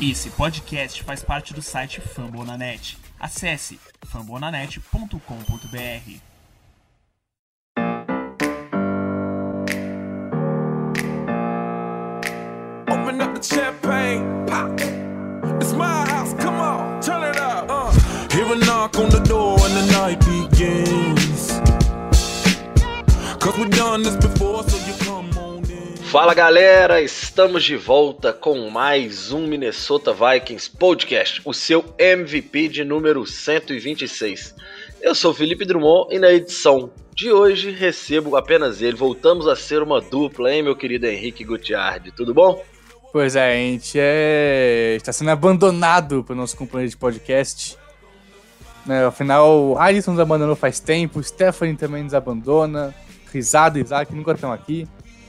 Esse podcast faz parte do site Fambonanet. Acesse fambonanet.com.br. Open up the champagne, pop. It's my house, come on, turn it up. Uh. Hear a knock on the Fala galera, estamos de volta com mais um Minnesota Vikings Podcast, o seu MVP de número 126. Eu sou Felipe Drummond e na edição de hoje recebo apenas ele. Voltamos a ser uma dupla, hein, meu querido Henrique Gutiardi, tudo bom? Pois é, a gente é... está sendo abandonado pelo nosso companheiro de podcast. Né, afinal, Alisson nos abandonou faz tempo, Stephanie também nos abandona, Risada e Isaac nunca estão aqui.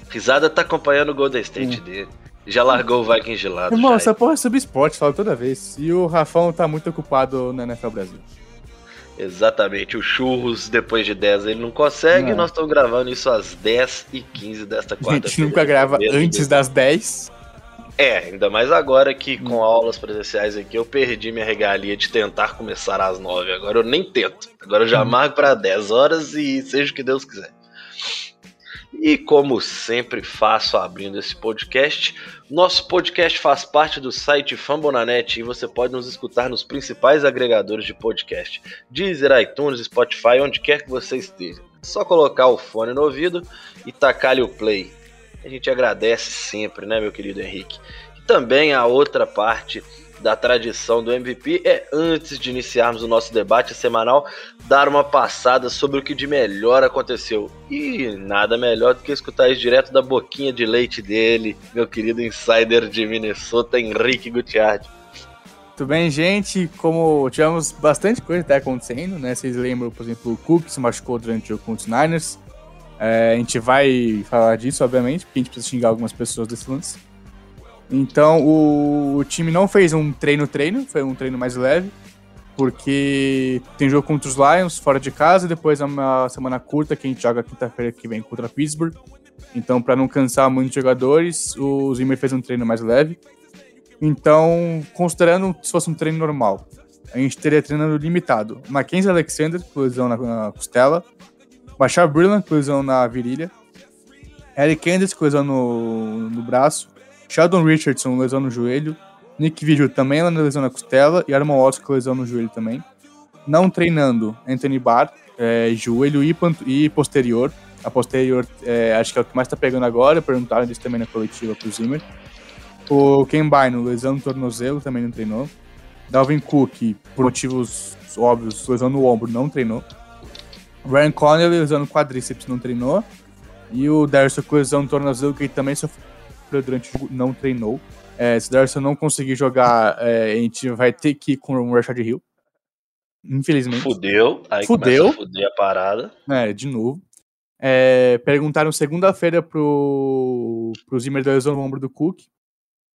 Risada tá acompanhando o Golden State Hum. dele. Já largou o Vikings de lado. Irmão, já. essa porra é sobre esporte, falo toda vez. E o Rafão tá muito ocupado na NFL Brasil. Exatamente, o Churros depois de 10 ele não consegue, Não. nós estamos gravando isso às 10 e 15 desta A quarta gente nunca grava antes das 10. É, ainda mais agora que com aulas presenciais aqui eu perdi minha regalia de tentar começar às 9. Agora eu nem tento. Agora eu já marco para 10 horas e seja o que Deus quiser. E como sempre faço abrindo esse podcast, nosso podcast faz parte do site Fambonanet e você pode nos escutar nos principais agregadores de podcast: Deezer, iTunes, Spotify, onde quer que você esteja. É só colocar o fone no ouvido e tacar-lhe o play. A gente agradece sempre, né, meu querido Henrique? E também a outra parte da tradição do MVP é, antes de iniciarmos o nosso debate semanal, dar uma passada sobre o que de melhor aconteceu. E nada melhor do que escutar isso direto da boquinha de leite dele, meu querido insider de Minnesota, Henrique Gutiardi. Tudo bem, gente? Como tivemos bastante coisa até acontecendo, né? Vocês lembram, por exemplo, o Cook se machucou durante o jogo contra os Niners. É, a gente vai falar disso, obviamente, porque a gente precisa xingar algumas pessoas desse lance. Então, o, o time não fez um treino-treino, foi um treino mais leve, porque tem jogo contra os Lions fora de casa, depois é uma semana curta que a gente joga quinta-feira que vem contra Pittsburgh. Então, para não cansar muitos jogadores, o Zimmer fez um treino mais leve. Então, considerando se fosse um treino normal, a gente teria treinando limitado. Mackenzie Alexander, com lesão na, na costela. Machar Brillant, com lesão na virilha. Eric Anders, com lesão no, no braço. Sheldon Richardson, lesão no joelho. Nick Vigil também lesão na costela. E Armon Watson com lesão no joelho também. Não treinando, Anthony Barr, é, joelho e, e posterior. A posterior é, acho que é o que mais tá pegando agora. Perguntaram disso também na coletiva pro Zimmer. O Ken Bynum, lesão no tornozelo, também não treinou. Dalvin Cook, por motivos óbvios, lesão no ombro, não treinou. Ryan Connelly, lesão no quadríceps, não treinou. E o Darcy com lesão no tornozelo, que também sofreu durante o jogo, não treinou. É, se Darcy não conseguir jogar, é, a gente vai ter que ir com o Rashad Hill. Infelizmente. Fudeu, aí Fudeu. fuder a parada. É, de novo. É, perguntaram segunda-feira pro, pro Zimmer da lesão no ombro do Cook,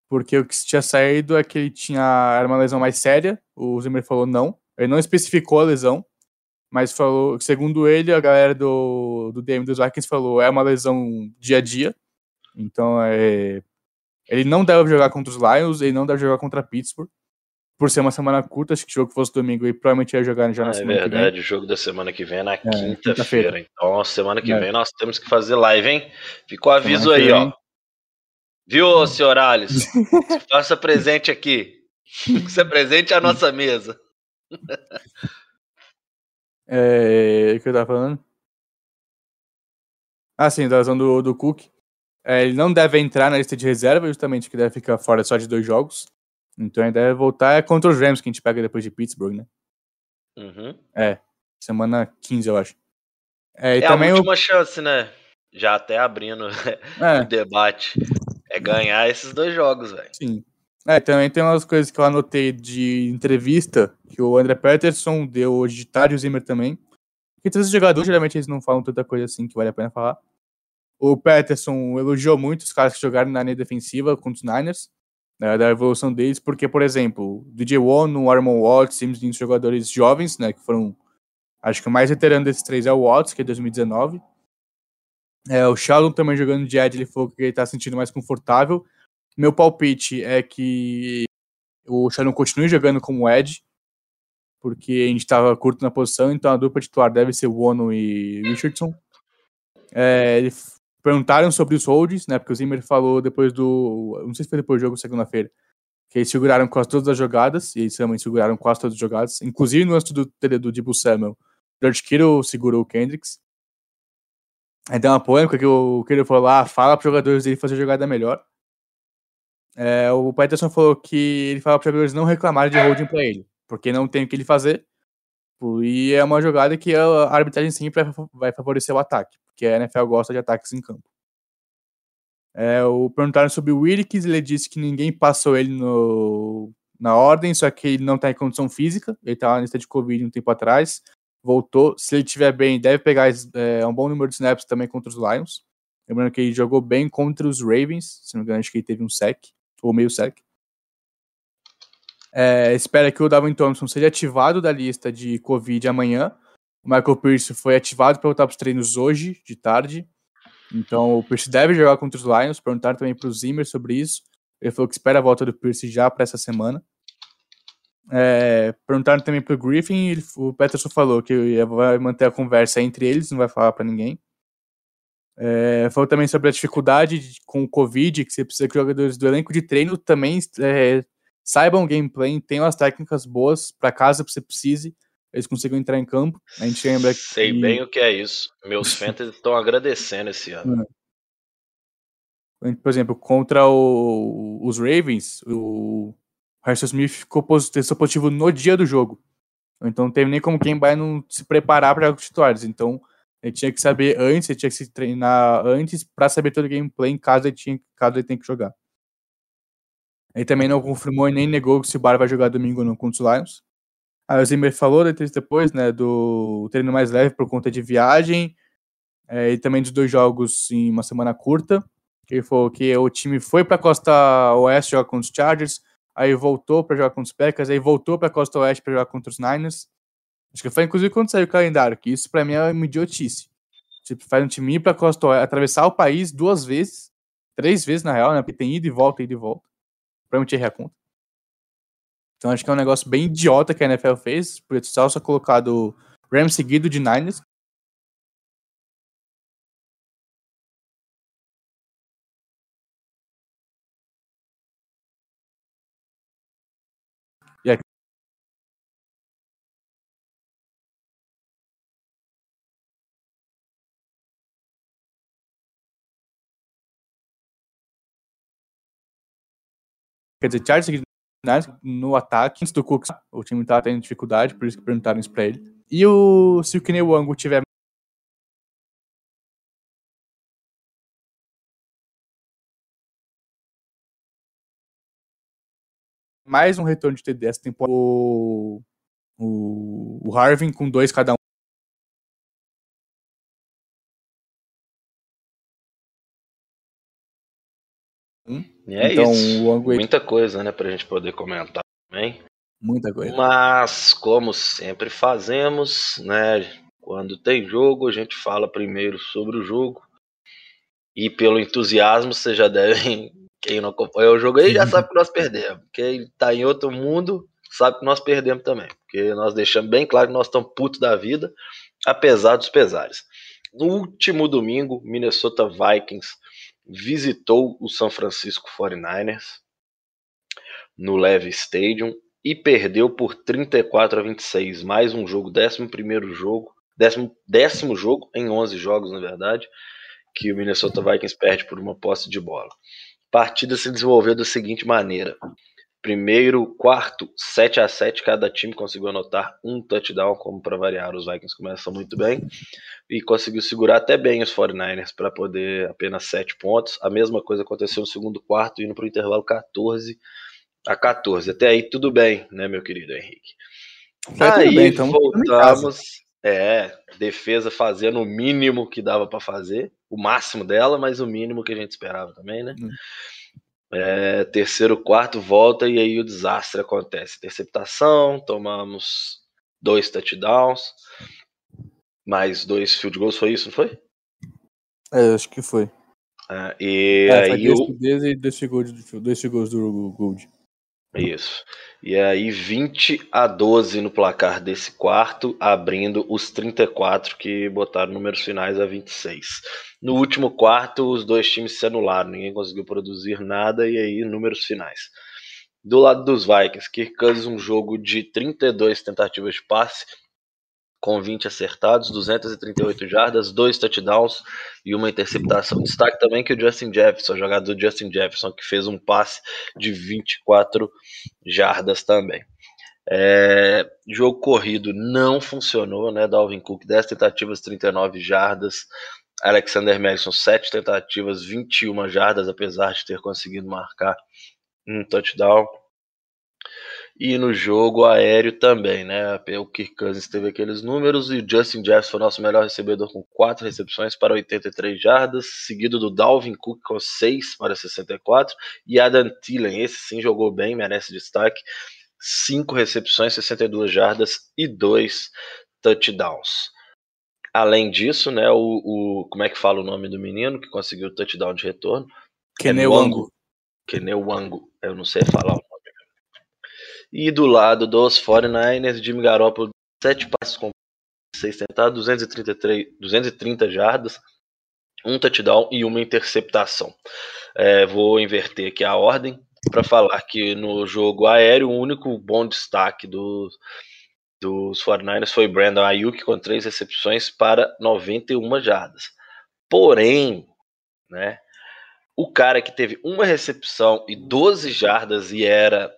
porque o que tinha saído é que ele tinha era uma lesão mais séria. O Zimmer falou não. Ele não especificou a lesão, mas falou, segundo ele, a galera do, do DM dos Vikings falou é uma lesão dia a dia. Então é, ele não deve jogar contra os Lions, ele não deve jogar contra Pittsburgh. Por ser uma semana curta, acho que o jogo fosse domingo, ele provavelmente ia jogar já na É semana que vem. verdade, o jogo da semana que vem é na quinta-feira. quinta-feira. então, semana que É. vem nós temos que fazer live, hein? Fica o aviso aí, ó. Viu, senhor Alisson? Se faça presente aqui. Se presente à nossa mesa. É, o que eu tava falando? Ah, sim, da lesão do, do Cook. É, ele não deve entrar na lista de reserva, justamente que deve ficar fora só de dois jogos. Então ele deve voltar é contra os Rams, que a gente pega depois de Pittsburgh, né? Uhum. Semana 15, eu acho. É, e É também a o. última chance, né? Já até abrindo o É, debate. É ganhar esses dois jogos, velho. sim. É, também tem umas coisas que eu anotei de entrevista que o André Peterson deu hoje de tarde, o Zimmer também. Porque esses jogadores, geralmente, eles não falam tanta coisa assim que vale a pena falar. O Peterson elogiou muito os caras que jogaram na linha defensiva contra os Niners, né, da evolução deles, porque, por exemplo, DJ One, o Armon Watts, simplesmente jogadores jovens, né, que foram, acho que o mais veterano desses três é o Watts, que é 2019. É, o Sheldon também jogando de Ed, ele falou que ele tá sentindo mais confortável. Meu palpite é que o Shannon continue jogando como Ed, porque a gente estava curto na posição, então a dupla titular deve ser o Ono e Richardson. É, eles perguntaram sobre os holds, né? Porque o Zimmer falou depois do. Não sei se foi depois do jogo, segunda-feira. Que eles seguraram quase todas as jogadas, e eles também seguraram quase todas as jogadas, inclusive no antes do, do Debo Samuel. George Kittle segurou o Kendricks. Aí deu uma polêmica que o Kittle falou lá, fala para os jogadores dele fazer jogada melhor. É, o Peterson falou que ele fala para os jogadores não reclamarem de holding para ele porque não tem o que ele fazer. E é uma jogada que a arbitragem sempre vai favorecer o ataque, porque a NFL gosta de ataques em campo. É, o perguntaram sobre o Wilkes, ele disse que ninguém passou ele no, na ordem, só que ele não está em condição física, ele estava tá na lista de Covid um tempo atrás, voltou, se ele estiver bem, deve pegar é, um bom número de snaps também contra os Lions, lembrando que ele jogou bem contra os Ravens, se não me engano acho que ele teve um sec, ou meio sec, é, espera que o Davin Thompson seja ativado da lista de Covid amanhã. O Michael Pierce foi ativado para voltar para os treinos hoje, de tarde. Então o Pierce deve jogar contra os Lions. Perguntaram também para o Zimmer sobre isso. Ele falou que espera a volta do Pierce já para essa semana. É, perguntaram também para o Griffin. O Peterson falou que vai manter a conversa entre eles, não vai falar para ninguém. É, falou também sobre a dificuldade com o Covid, que você precisa que os jogadores do elenco de treino também é, saibam gameplay, tenham as técnicas boas para caso você precise, eles consigam entrar em campo. A gente lembra Sei que... bem o que é isso. Meus fantasy estão agradecendo esse ano. É. Por exemplo, contra o, os Ravens, o Harrison Smith ficou positivo no dia do jogo. Então não teve nem como quem vai não se preparar para jogos titulares. Então ele tinha que saber antes, ele tinha que se treinar antes para saber todo o gameplay em caso ele, tinha, caso ele tenha que jogar. Ele também não confirmou e nem negou se o Bar vai jogar domingo não contra os Lions. Aí o Zimmer falou depois, né, do treino mais leve por conta de viagem é, e também dos dois jogos em uma semana curta. Ele falou que o time foi para a costa oeste jogar contra os Chargers, aí voltou para jogar contra os Packers, aí voltou para a costa oeste para jogar contra os Niners. Acho que foi inclusive quando saiu o calendário, que isso para mim é uma idiotice. Tipo, faz um time ir para a costa oeste, atravessar o país duas vezes, três vezes na real, né, porque tem ida e volta, ida e volta provavelmente errei a conta. Então acho que é um negócio bem idiota que a NFL fez, por só só colocado Rams seguido de Niners. Quer dizer, Charles no ataque, antes do Cooks, o time tá tendo dificuldade, por isso que perguntaram isso pra ele. E o, se o Kine Wango tiver mais um retorno de TD essa o, o, o Harvin com dois cada um E é então, isso. Muita coisa, né, pra gente poder comentar também. Muita coisa. Mas, como sempre fazemos, né, quando tem jogo, a gente fala primeiro sobre o jogo. E pelo entusiasmo, vocês já devem. Quem não acompanha o jogo aí já sabe que nós perdemos. Quem tá em outro mundo sabe que nós perdemos também. Porque nós deixamos bem claro que nós estamos putos da vida, apesar dos pesares. No último domingo, Minnesota Vikings visitou o São Francisco 49ers no Leve Stadium e perdeu por 34 a 26. Mais um jogo, décimo primeiro jogo, décimo, décimo jogo em 11 jogos, na verdade, que o Minnesota Vikings perde por uma posse de bola. A partida se desenvolveu da seguinte maneira: primeiro, quarto, 7 a 7 cada time conseguiu anotar um touchdown, como para variar, os Vikings começam muito bem e conseguiu segurar até bem os 49ers para poder apenas 7 pontos. A mesma coisa aconteceu no segundo quarto, indo para o intervalo 14 a 14. Até aí tudo bem, né, meu querido Henrique? Tá aí bem, voltamos, é, defesa fazendo o mínimo que dava para fazer, o máximo dela, mas o mínimo que a gente esperava também, né? Hum. É, terceiro, quarto, volta e aí o desastre acontece. Interceptação, tomamos dois touchdowns, mais dois field goals, foi isso, não foi? É, acho que foi. É, e é, aí o... e dois goals, dois field goals do Gold. Isso. E aí 20 a 12 no placar desse quarto, abrindo os 34 que botaram números finais a 26. No último quarto, os dois times se anularam, ninguém conseguiu produzir nada e aí números finais. Do lado dos Vikings, Kirk Cousins um jogo de 32 tentativas de passe, com 20 acertados, 238 jardas, dois touchdowns e uma interceptação. Destaque também que o Justin Jefferson, jogador Justin Jefferson, que fez um passe de 24 jardas também. É, jogo corrido não funcionou, né? Dalvin Cook, 10 tentativas, 39 jardas. Alexander Madison, 7 tentativas, 21 jardas, apesar de ter conseguido marcar um touchdown. E no jogo aéreo também, né? O Kirk Cousins teve aqueles números e o Justin Jefferson foi nosso melhor recebedor com 4 recepções para 83 jardas, seguido do Dalvin Cook com 6 para 64 e Adam Thielen, esse sim jogou bem, merece destaque, 5 recepções, 62 jardas e 2 touchdowns. Além disso, né, o, o, como é que fala o nome do menino que conseguiu o touchdown de retorno? Keneuango. Keneuango, eu não sei falar o e do lado dos 49ers, Jimmy Garoppolo, 7 passes com 6 tentados, 233, 230 jardas, um touchdown e uma interceptação. É, vou inverter aqui a ordem para falar que no jogo aéreo o único bom destaque do, dos 49ers foi Brandon Ayuk com três recepções para 91 jardas. Porém, né, o cara que teve uma recepção e 12 jardas e era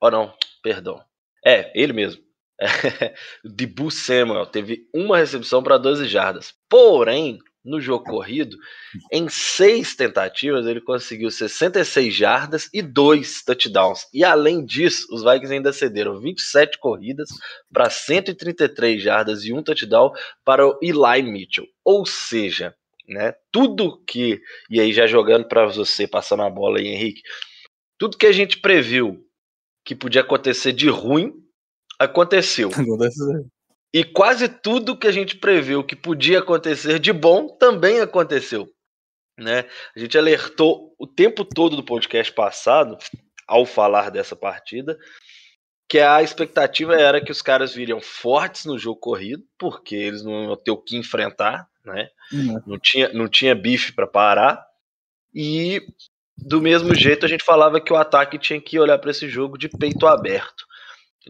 Oh, não, perdão. É, ele mesmo. Dibu Samuel teve uma recepção para 12 jardas. Porém, no jogo corrido, em seis tentativas, ele conseguiu 66 jardas e dois touchdowns. E além disso, os Vikings ainda cederam 27 corridas para 133 jardas e um touchdown para o Eli Mitchell. Ou seja, né, tudo que. E aí, já jogando para você, passando a bola aí, Henrique. Tudo que a gente previu que podia acontecer de ruim, aconteceu. E quase tudo que a gente previu que podia acontecer de bom também aconteceu. Né? A gente alertou o tempo todo do podcast passado, ao falar dessa partida, que a expectativa era que os caras viriam fortes no jogo corrido, porque eles não iam ter o que enfrentar, né? Uhum. Não, tinha, não tinha bife para parar. E do mesmo jeito, a gente falava que o ataque tinha que olhar para esse jogo de peito aberto,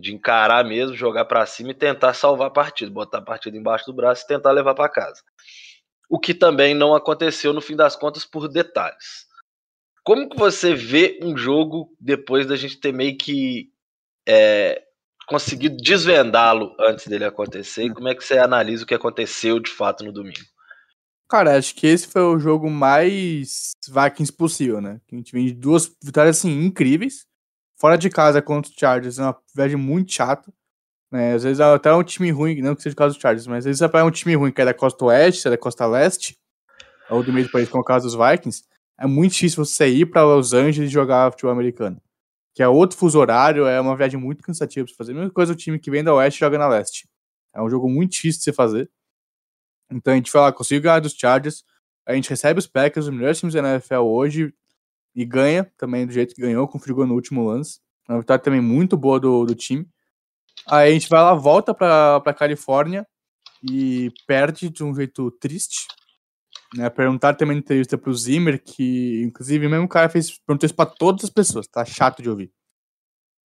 de encarar mesmo, jogar para cima e tentar salvar a partida, botar a partida embaixo do braço e tentar levar para casa. O que também não aconteceu no fim das contas por detalhes. Como que você vê um jogo depois da gente ter meio que é, conseguido desvendá-lo antes dele acontecer? E como é que você analisa o que aconteceu de fato no domingo? Cara, acho que esse foi o jogo mais Vikings possível, né? A gente vem de duas vitórias assim incríveis. Fora de casa contra os Chargers, é uma viagem muito chata. Né? Às vezes até é um time ruim, não que seja o caso dos Chargers, mas às vezes é um time ruim que é da costa oeste, é da costa leste, ou do meio do país, como é o caso dos Vikings. É muito difícil você ir para Los Angeles jogar futebol americano. Que é outro fuso horário, é uma viagem muito cansativa pra você fazer. A mesma coisa o time que vem da oeste joga na leste. É um jogo muito difícil de você fazer. Então a gente fala, conseguiu ganhar dos Chargers, a gente recebe os Packers, os melhores times da NFL hoje, e ganha também do jeito que ganhou, com o no último lance. Uma vitória também muito boa do, do time. Aí a gente vai lá, volta pra, pra Califórnia e perde de um jeito triste. Né, perguntar também na entrevista pro Zimmer, que inclusive mesmo o cara fez, perguntou isso pra todas as pessoas, tá chato de ouvir.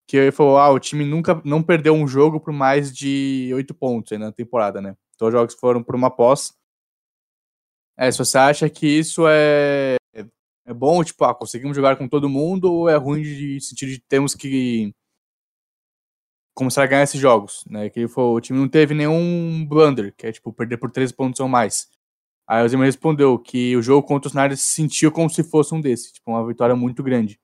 Que ele falou: ah, o time nunca não perdeu um jogo por mais de oito pontos aí na temporada, né? Então, os jogos foram por uma pós. É, se você acha que isso é, é bom, tipo, ah, conseguimos jogar com todo mundo, ou é ruim de sentido de temos que começar a ganhar esses jogos, né? Que foi, o time não teve nenhum blunder, que é tipo perder por 13 pontos ou mais. Aí o Zimmer respondeu que o jogo contra os Niners se sentiu como se fosse um desses, tipo, uma vitória muito grande.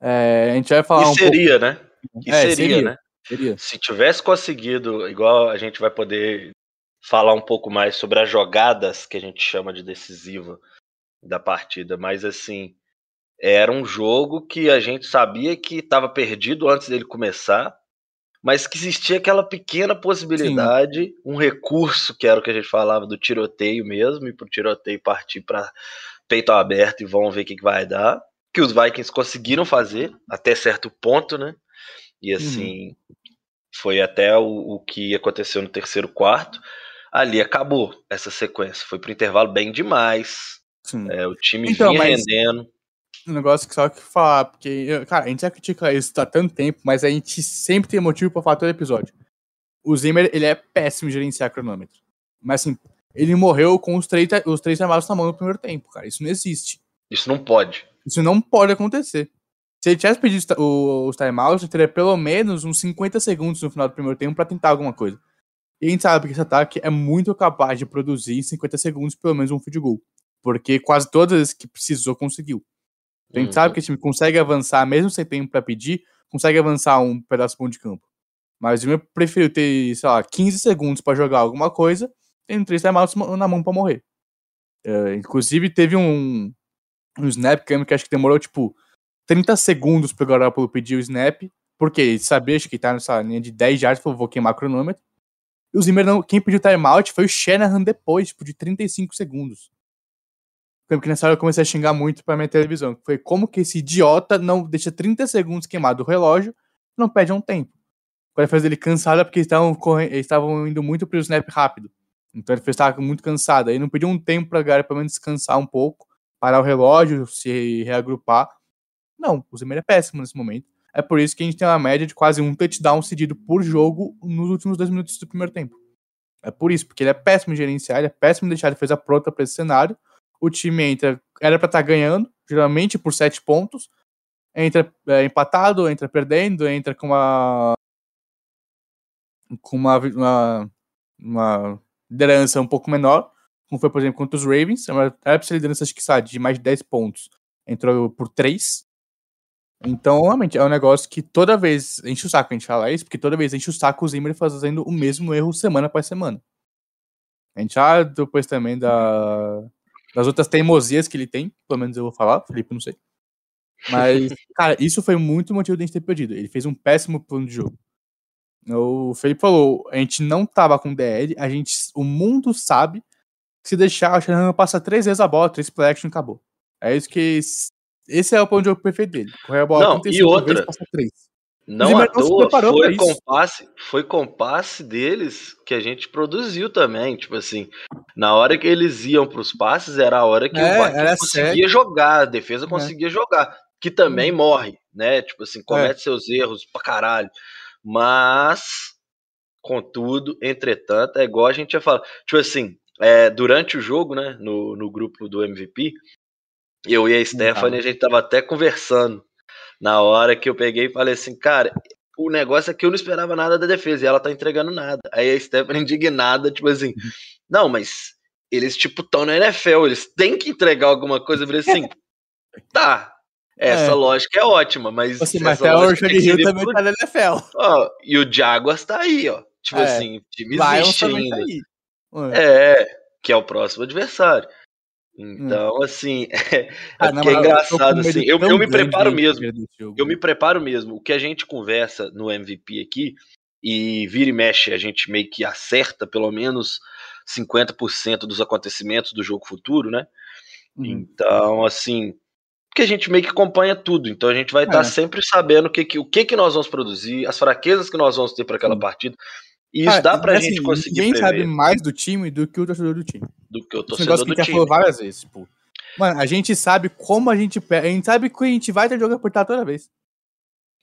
É, a gente vai falar e um seria, pouco... né? E é, seria, seria, né? Seria. Se tivesse conseguido, igual a gente vai poder falar um pouco mais sobre as jogadas que a gente chama de decisiva da partida, mas assim, era um jogo que a gente sabia que estava perdido antes dele começar, mas que existia aquela pequena possibilidade, Sim. um recurso que era o que a gente falava do tiroteio mesmo, e pro tiroteio partir para peito aberto e vamos ver o que, que vai dar. que os Vikings conseguiram fazer até certo ponto, né? E assim, uhum. foi até o, o que aconteceu no terceiro quarto. Ali acabou essa sequência. Foi pro intervalo bem demais. É, o time então, vinha rendendo. Um negócio que só que falar, porque, cara, a gente já critica isso há tanto tempo, mas a gente sempre tem motivo pra falar todo episódio. O Zimmer, ele é péssimo em gerenciar cronômetro. Mas assim, ele morreu com os três, os três armados na mão no primeiro tempo, cara. Isso não existe. Isso não pode. Isso não pode acontecer. Se ele tivesse pedido os timeouts, ele teria pelo menos uns 50 segundos no final do primeiro tempo para tentar alguma coisa. E a gente sabe que esse ataque é muito capaz de produzir em 50 segundos pelo menos um field goal. Porque quase todas as que precisou conseguiu. A gente uhum. sabe que o time consegue avançar, mesmo sem tempo para pedir, consegue avançar um pedaço bom de campo. Mas eu prefiro ter, sei lá, 15 segundos para jogar alguma coisa, tendo três timeouts na mão para morrer. Uh, inclusive, teve um, um snap cam que acho que demorou, tipo, 30 segundos pro Garoppolo pedir o snap, porque ele sabia que tá nessa linha de 10 yards, falou, vou queimar cronômetro. E o Zimmer, não, quem pediu timeout foi o Shanahan depois, tipo, de 35 segundos. Porque nessa hora eu comecei a xingar muito pra minha televisão. Foi como que esse idiota não deixa 30 segundos queimado o relógio não pede um tempo. Quando fez ele cansado é porque estavam, correndo, eles estavam indo muito pro snap rápido. Então ele estava muito cansado. Aí não pediu um tempo pra galera pelo menos descansar um pouco, parar o relógio, se reagrupar. Não, o Zimmer é péssimo nesse momento. É por isso que a gente tem uma média de quase um touchdown cedido por jogo nos últimos dois minutos do primeiro tempo. É por isso, porque ele é péssimo em gerenciar, ele é péssimo em deixar a defesa pronta para esse cenário. O time entra, era para estar tá ganhando, geralmente por sete pontos, entra é, empatado, entra perdendo, entra com uma com uma, uma, uma liderança um pouco menor, como foi, por exemplo, contra os Ravens, era para ser liderança acho que sabe, de mais de 10 pontos, entrou por 3, então, realmente, é um negócio que toda vez enche o saco a gente falar isso, porque toda vez enche o saco o Zimmer fazendo o mesmo erro semana após semana. A gente já depois também da, das outras teimosias que ele tem, pelo menos eu vou falar, Felipe, não sei. Mas, cara, isso foi muito motivo de a gente ter perdido. Ele fez um péssimo plano de jogo. O Felipe falou, a gente não tava com DL, a gente, o mundo sabe que se deixar, a Shannon passa três vezes a bola, três play action acabou. É isso que esse é o plano de jogo perfeito dele. Correr a bola não, e outra, vezes, passa três. Não à toa, foi com, passe, foi com passe deles que a gente produziu também. Tipo assim, na hora que eles iam para os passes, era a hora que é, o Vasco conseguia sério. jogar, a defesa é. conseguia é. jogar. Que também hum. morre, né? Tipo assim, comete é. seus erros pra caralho. Mas, contudo, entretanto, é igual a gente ia falar. Tipo assim, é, durante o jogo, né? No, no grupo do MVP, eu e a Stephanie, a gente tava até conversando na hora que eu peguei e falei assim, cara, o negócio é que eu não esperava nada da defesa e ela tá entregando nada. Aí a Stephanie indignada, tipo assim, não, mas eles, tipo, estão na NFL, eles têm que entregar alguma coisa. Eu falei assim, tá, essa é. lógica é ótima, mas. Assim, mas até o Johnny Hill também por... tá na NFL. Ó, e o Jaguars tá aí, ó. Tipo é. assim, time existe ainda. Tá é, que é o próximo adversário. Hum. Então, assim, é, ah, não, é engraçado, assim, eu, eu me preparo mesmo, eu me preparo mesmo, o que a gente conversa no MVP aqui, e vira e mexe, a gente meio que acerta pelo menos 50% dos acontecimentos do jogo futuro, né? Uhum. Então, assim, porque a gente meio que acompanha tudo, então a gente vai estar é. tá sempre sabendo o que, que, o que, que nós vamos produzir, as fraquezas que nós vamos ter para aquela uhum. partida. E isso dá pra assim, gente conseguir Ninguém prever. sabe mais do time do que o torcedor do time. Do que o torcedor do time. que a gente já falou várias vezes, pô. Mano, a gente sabe como a gente pega. A gente sabe que a gente vai ter jogo apertado toda vez.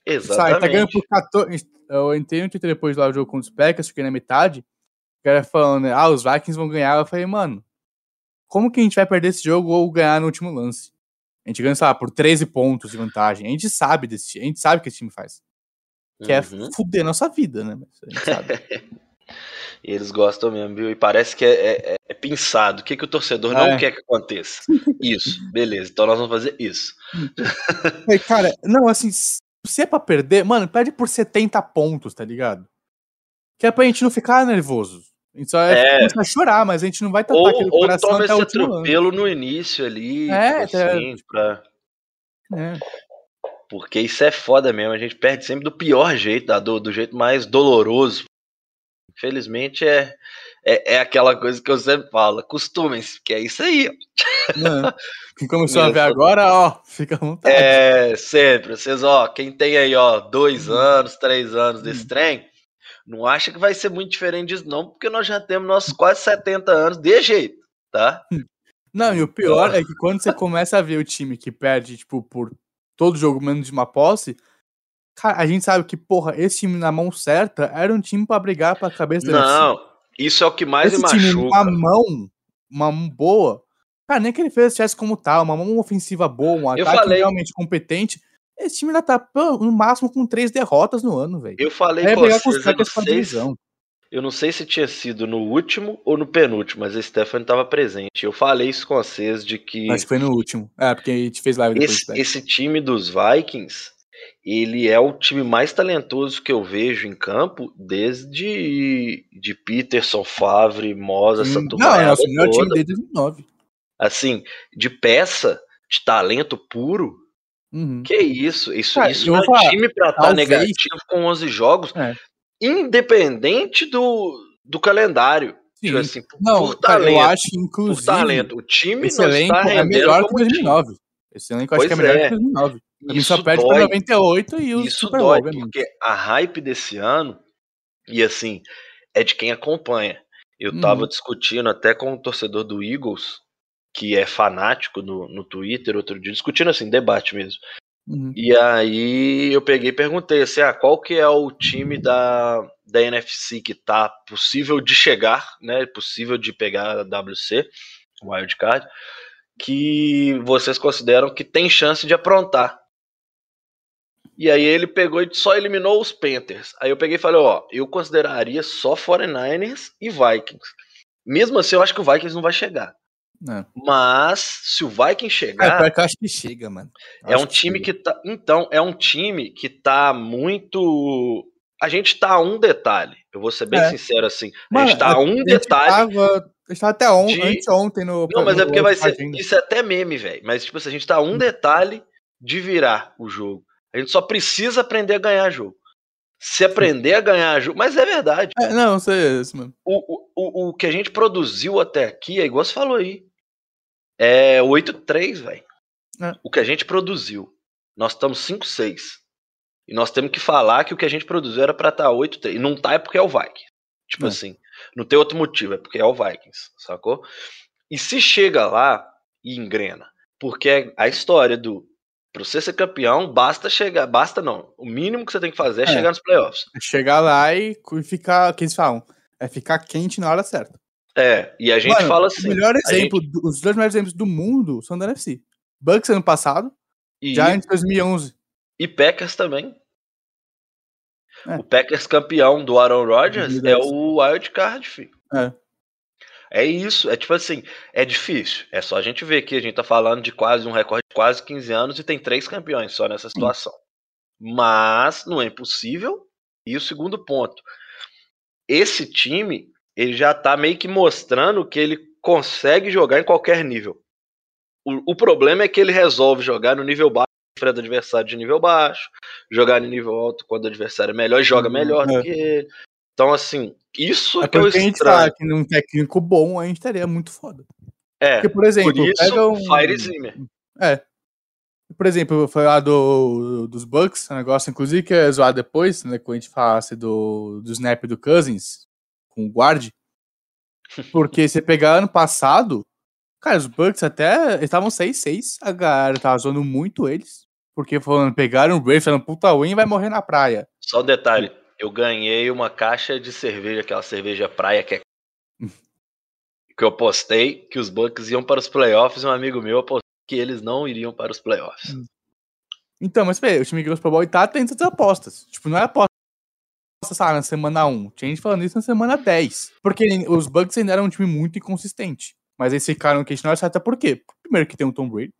Exatamente. Sabe, tá ganhando por 14. Eu entrei no Twitter depois lá o jogo com os Packers, fiquei na metade. O cara falando, ah, os Vikings vão ganhar. Eu falei, mano, como que a gente vai perder esse jogo ou ganhar no último lance? A gente ganha, sei lá, por 13 pontos de vantagem. A gente sabe desse a gente sabe o que esse time faz. Que é uhum. é fuder nossa vida, né? Sabe. Eles gostam mesmo, viu? E parece que é, é, é pensado. O que, que o torcedor não é. quer que aconteça? Isso, beleza. Então nós vamos fazer isso. cara, não, assim, se é pra perder, mano, perde por 70 pontos, tá ligado? Que é pra gente não ficar nervoso. A gente só é, é. chorar, mas a gente não vai tapar ou, aquele coração ou toma esse atropelo no início ali, é, tipo assim, pra... É. Porque isso é foda mesmo, a gente perde sempre do pior jeito, do, do jeito mais doloroso. Infelizmente é, É, é aquela coisa que eu sempre falo, acostumem-se, que é isso aí. ó. Não. Quem começou a ver agora, ó, fica à vontade. É, sempre. Vocês, ó, quem tem aí, ó, dois anos, três anos desse trem, não acha que vai ser muito diferente disso, não, porque nós já temos nossos quase 70 anos de jeito, tá? Não, e o pior é que quando você começa a ver o time que perde, tipo, por todo jogo menos de uma posse, cara, a gente sabe que, porra, esse time na mão certa era um time pra brigar pra cabeça da NFC. Não, isso é o que mais Esse me time machuca. uma mão, uma mão boa, cara, nem que ele fez tivesse como tal, uma mão ofensiva boa, um Eu ataque falei. realmente competente, esse time ainda tá no máximo com três derrotas no ano, velho. Eu falei É com vocês, eu não, sei. Eu não sei se tinha sido no último ou no penúltimo, mas a Stephanie estava presente. Eu falei isso com vocês de que Acho que foi no último. É, porque a gente fez live depois esse, esse time dos Vikings, ele é o time mais talentoso que eu vejo em campo desde de Peterson, Favre, Mosa, Hum, Não, turma é o melhor time desde 2009. Assim, de peça, de talento puro, Uhum. que isso? Isso, Cara, isso não é falar, time pra estar talvez- negativo com 11 jogos, É. independente do, do calendário. Sim. Tipo assim, por, Não, por talento. eu acho que, por inclusive, talento. O time esse não elenco está é melhor que como time. 2009. Esse elenco acho que é melhor é. que 2009. Pra mim Isso só perde dói. 98 e o Isso Super dói, Bowl, porque a hype desse ano, e assim, é de quem acompanha. Eu tava discutindo até com o torcedor do Eagles, que é fanático no, no Twitter outro dia, discutindo assim, debate mesmo. Uhum. E aí eu peguei e perguntei assim, ah, qual que é o time da, da NFC que tá possível de chegar, né, possível de pegar a WC, wildcard, que vocês consideram que tem chance de aprontar. E aí ele pegou e só eliminou os Panthers. Aí eu peguei e falei, ó, eu consideraria só 49ers e Vikings. Mesmo assim, eu acho que o Vikings não vai chegar. É. Mas se o Vikings É, chegar, que eu acho que chega, mano. Eu é um time chega. que tá. Então, é um time que tá muito. A gente tá a um detalhe. Eu vou ser bem É. sincero assim. a Mano, gente tá a um gente detalhe. Tava, a gente tava até on, de- antes ontem no. Não, mas no é porque vai ser. Agenda. Isso é até meme, velho. Mas, tipo assim, a gente tá a um detalhe de virar o jogo. A gente só precisa aprender a ganhar jogo. Se aprender a ganhar jogo. Mas é verdade. É, não, não sei isso, mano. O, o, o, o que a gente produziu até aqui é igual você falou aí. É 8-3, velho. É. O que a gente produziu. Nós estamos 5-6. E nós temos que falar que o que a gente produziu era pra estar 8-3. E não tá é porque é o Vikings. Tipo É. assim. Não tem outro motivo, é porque é o Vikings, sacou? E se chega lá e engrena. Porque a história do. Pra você ser campeão, basta chegar. Basta não. O mínimo que você tem que fazer é, É. chegar nos playoffs. É chegar lá e ficar. O que eles falam? É ficar quente na hora certa. É. E a gente Mano, fala assim. O melhor exemplo, do- os dois melhores exemplos do mundo são da NFC. Bucks ano passado, E, Giants 2011. e Packers também. É. O Packers campeão do Aaron Rodgers é 2010. o wild card, filho. É. É isso, é tipo assim, é difícil. É só a gente ver que a gente tá falando de quase um recorde de quase 15 anos e tem três campeões só nessa situação. Mas não é impossível. E o segundo ponto, esse time, ele já tá meio que mostrando que ele consegue jogar em qualquer nível. O, o problema é que ele resolve jogar no nível baixo, enfrenta adversário de nível baixo, jogar no nível alto quando o adversário é melhor e joga Hum, melhor do é. que ele. Então, assim, isso É que eu porque a gente estranho. fala que num técnico bom a gente estaria muito foda. É, Porque, por exemplo, por isso, pega um. Fire Zimmer. É. Por exemplo, eu falar do, dos Bucks, um negócio, inclusive, que é zoar depois, né? Quando a gente falasse do, do snap do Cousins com o guard. Porque você pegar ano passado, cara, os Bucks até estavam 6-6, a galera tava zoando muito eles. Porque falando, pegaram o Brave, falando, puta win vai morrer na praia. Só um detalhe, eu ganhei uma caixa de cerveja, aquela cerveja praia que é que eu postei que os Bucks iam para os playoffs e um amigo meu apostou que eles não iriam para os playoffs. Então, mas peraí, o time que ganhou o Super Bowl e tá dentro das apostas. Tipo, não é aposta, sabe, na semana 1. Tinha gente falando isso na semana 10. Porque os Bucks ainda eram um time muito inconsistente. Mas eles ficaram questionando certo por quê? Primeiro que tem o Tom Brady.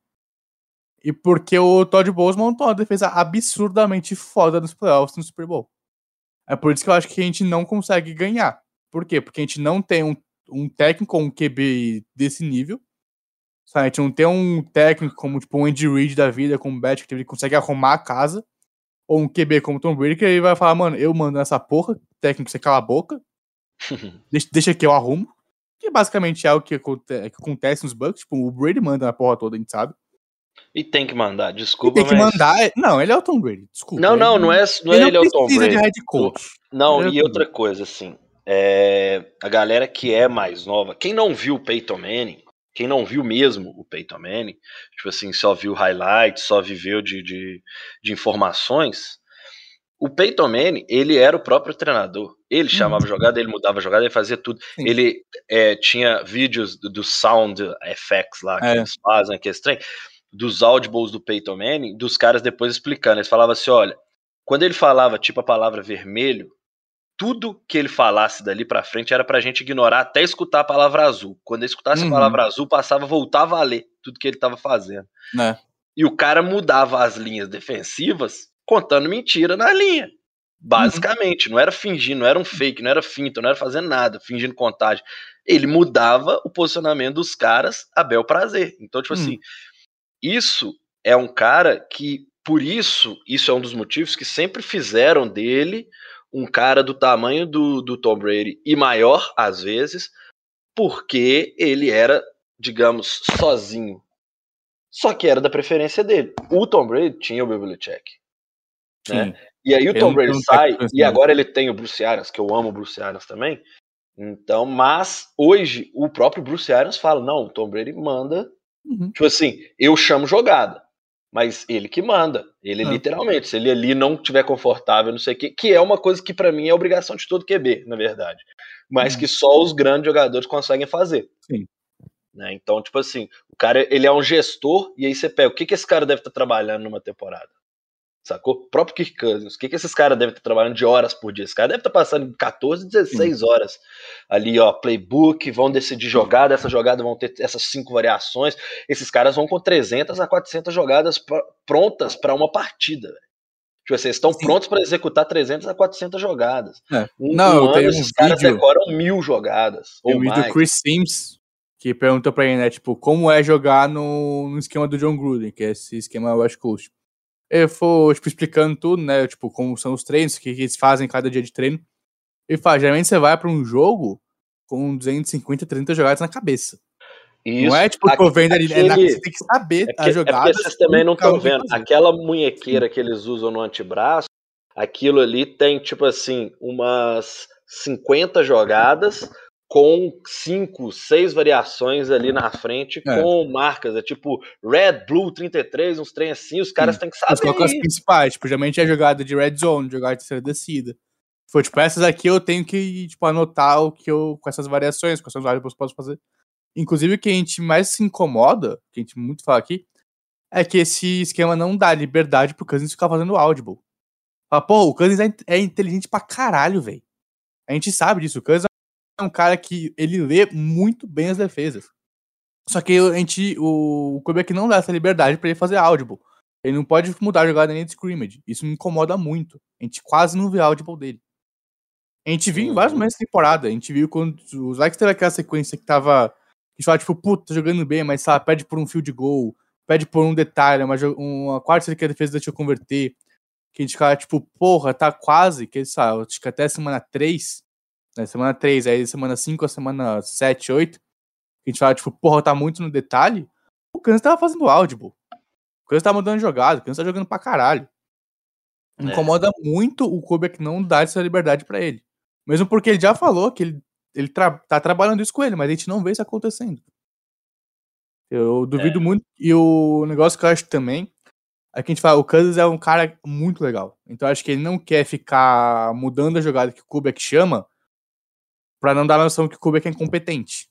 E porque o Todd Bowles montou uma defesa absurdamente foda nos playoffs no Super Bowl. É por isso que eu acho que a gente não consegue ganhar. Por quê? Porque a gente não tem um, um técnico um QB desse nível. Sabe? A gente não tem um técnico como tipo um Andy Reid da vida, como o Bet, que ele consegue arrumar a casa. Ou um QB como o Tom Brady, que ele vai falar, mano, eu mando nessa porra, técnico, você cala a boca. deixa, deixa que eu arrumo. Que basicamente é o que, aconte- que acontece nos Bucks. Tipo, o Brady manda na porra toda, a gente sabe. E tem que mandar, E desculpa, tem que mas... mandar. é- Não, ele é o Tom Brady. Desculpa. Não, não, ele- não é, não é ele, é o Tom Brady. de head coach. Não, Ele é e outra coisa, assim, é, a galera que é mais nova, quem não viu o Peyton Manning, quem não viu mesmo o Peyton Manning, tipo assim, só viu highlights, só viveu de, de, de informações, o Peyton Manning, ele era o próprio treinador. Ele chamava jogada, ele mudava jogada, ele fazia tudo. Uhum. Sim. Ele é, tinha vídeos do, do Sound Effects lá que É. eles fazem, que é estranho, dos audibles do Peyton Manning, dos caras depois explicando. Eles falavam assim, olha, quando ele falava tipo a palavra vermelho, tudo que ele falasse dali pra frente era pra gente ignorar até escutar a palavra azul. Quando ele escutasse Uhum. a palavra azul, passava, voltava a ler tudo que ele tava fazendo. Né? E o cara mudava as linhas defensivas contando mentira na linha. Basicamente, não era fingindo, não era um fake, não era finta, não era fazendo nada, fingindo contagem. Ele mudava o posicionamento dos caras a bel prazer. Então, tipo Hum. assim, isso é um cara que, por isso, isso é um dos motivos que sempre fizeram dele um cara do tamanho do, do Tom Brady e maior, às vezes, porque ele era, digamos, sozinho. Só que era da preferência dele. O Tom Brady tinha o Belichick. Né? E aí o Tom Brady sai, e agora ele tem o Bruce Arians, que eu amo o Bruce Arians também. Então, mas hoje o próprio Bruce Arians fala: não, o Tom Brady manda. Uhum. Tipo assim, eu chamo jogada, mas ele que manda. Ele É. literalmente, se ele ali não tiver confortável, não sei o quê, que é uma coisa que pra mim é obrigação de todo QB, na verdade. Mas Uhum. que só os grandes jogadores conseguem fazer. Sim. Né? Então, tipo assim, o cara ele é um gestor, e aí você pega o que, que esse cara deve estar trabalhando numa temporada. Sacou? O próprio Kirk Cousins. O que, que esses caras devem estar trabalhando de horas por dia? Esse cara deve estar passando 14, 16 horas ali, ó, playbook, vão decidir jogada, essa jogada vão ter essas cinco variações. Esses caras vão com 300 a 400 jogadas pr- prontas para uma partida. velho. Tipo assim, estão Sim. prontos para executar 300 a 400 jogadas. É. Um, Não, um eu ano tenho um esses caras vídeo- decoram mil jogadas. Tem ou um vídeo do Chris Sims que perguntou pra ele, né, tipo, como é jogar no, no esquema do John Gruden, que é esse esquema West Coast. Ele foi, tipo, explicando tudo, né, tipo, como são os treinos, o que, que eles fazem cada dia de treino. Ele fala, geralmente você vai pra um jogo com 250, 300 jogadas na cabeça. Isso, não é tipo, tô vendo ali, é na- você tem que saber É porque, as é jogadas. porque vocês também não que estão que vendo. Aquela munhequeira que eles usam no antebraço, aquilo ali tem, tipo assim, umas 50 jogadas com 5, 6 variações ali na frente É. com marcas. É tipo Red, Blue, 33, uns trem assim. Os caras têm que Mas saber. qual que é as isso. principais? Tipo, geralmente é jogada de red zone, jogada de terceira descida. Foi, tipo, essas aqui eu tenho que, tipo, anotar o que eu, com essas variações, quais são as variações que eu posso fazer. Inclusive, o que a gente mais se incomoda, que a gente muito fala aqui, é que esse esquema não dá liberdade pro Cousins ficar fazendo audible. Fala, pô, o Cousins é, é inteligente pra caralho, velho. A gente sabe disso. O Cousins é um cara que ele lê muito bem as defesas. Só que a gente, o, o quarterback não dá essa liberdade pra ele fazer audible. Ele não pode mudar a jogada nem de scrimmage. Isso me incomoda muito. A gente quase não vê audible dele. A gente viu em vários momentos da temporada. A gente viu quando os likes teve aquela sequência que tava. A gente fala, tipo, puta, tá jogando bem, mas sabe, pede por um field goal, pede por um detalhe, uma, uma quarta que a defesa deixa eu converter. Que a gente fala, tipo, porra, tá quase, que sabe, acho que até semana 3, né, semana 3, aí semana 5 a semana 7, 8, que a gente fala, tipo, porra, tá muito no detalhe. O Kansas tava fazendo audible. O Kansas tava mudando jogada, o Kansas tá jogando pra caralho. É. Incomoda muito o Kubiak não dar essa liberdade pra ele. Mesmo porque ele já falou que ele, ele tra- tá trabalhando isso com ele, mas a gente não vê isso acontecendo. Eu duvido muito. E o negócio que eu acho também é que a gente fala, o Cousins é um cara muito legal. Então eu acho que ele não quer ficar mudando a jogada que o Kubiak chama pra não dar a noção que o Kubiak é incompetente.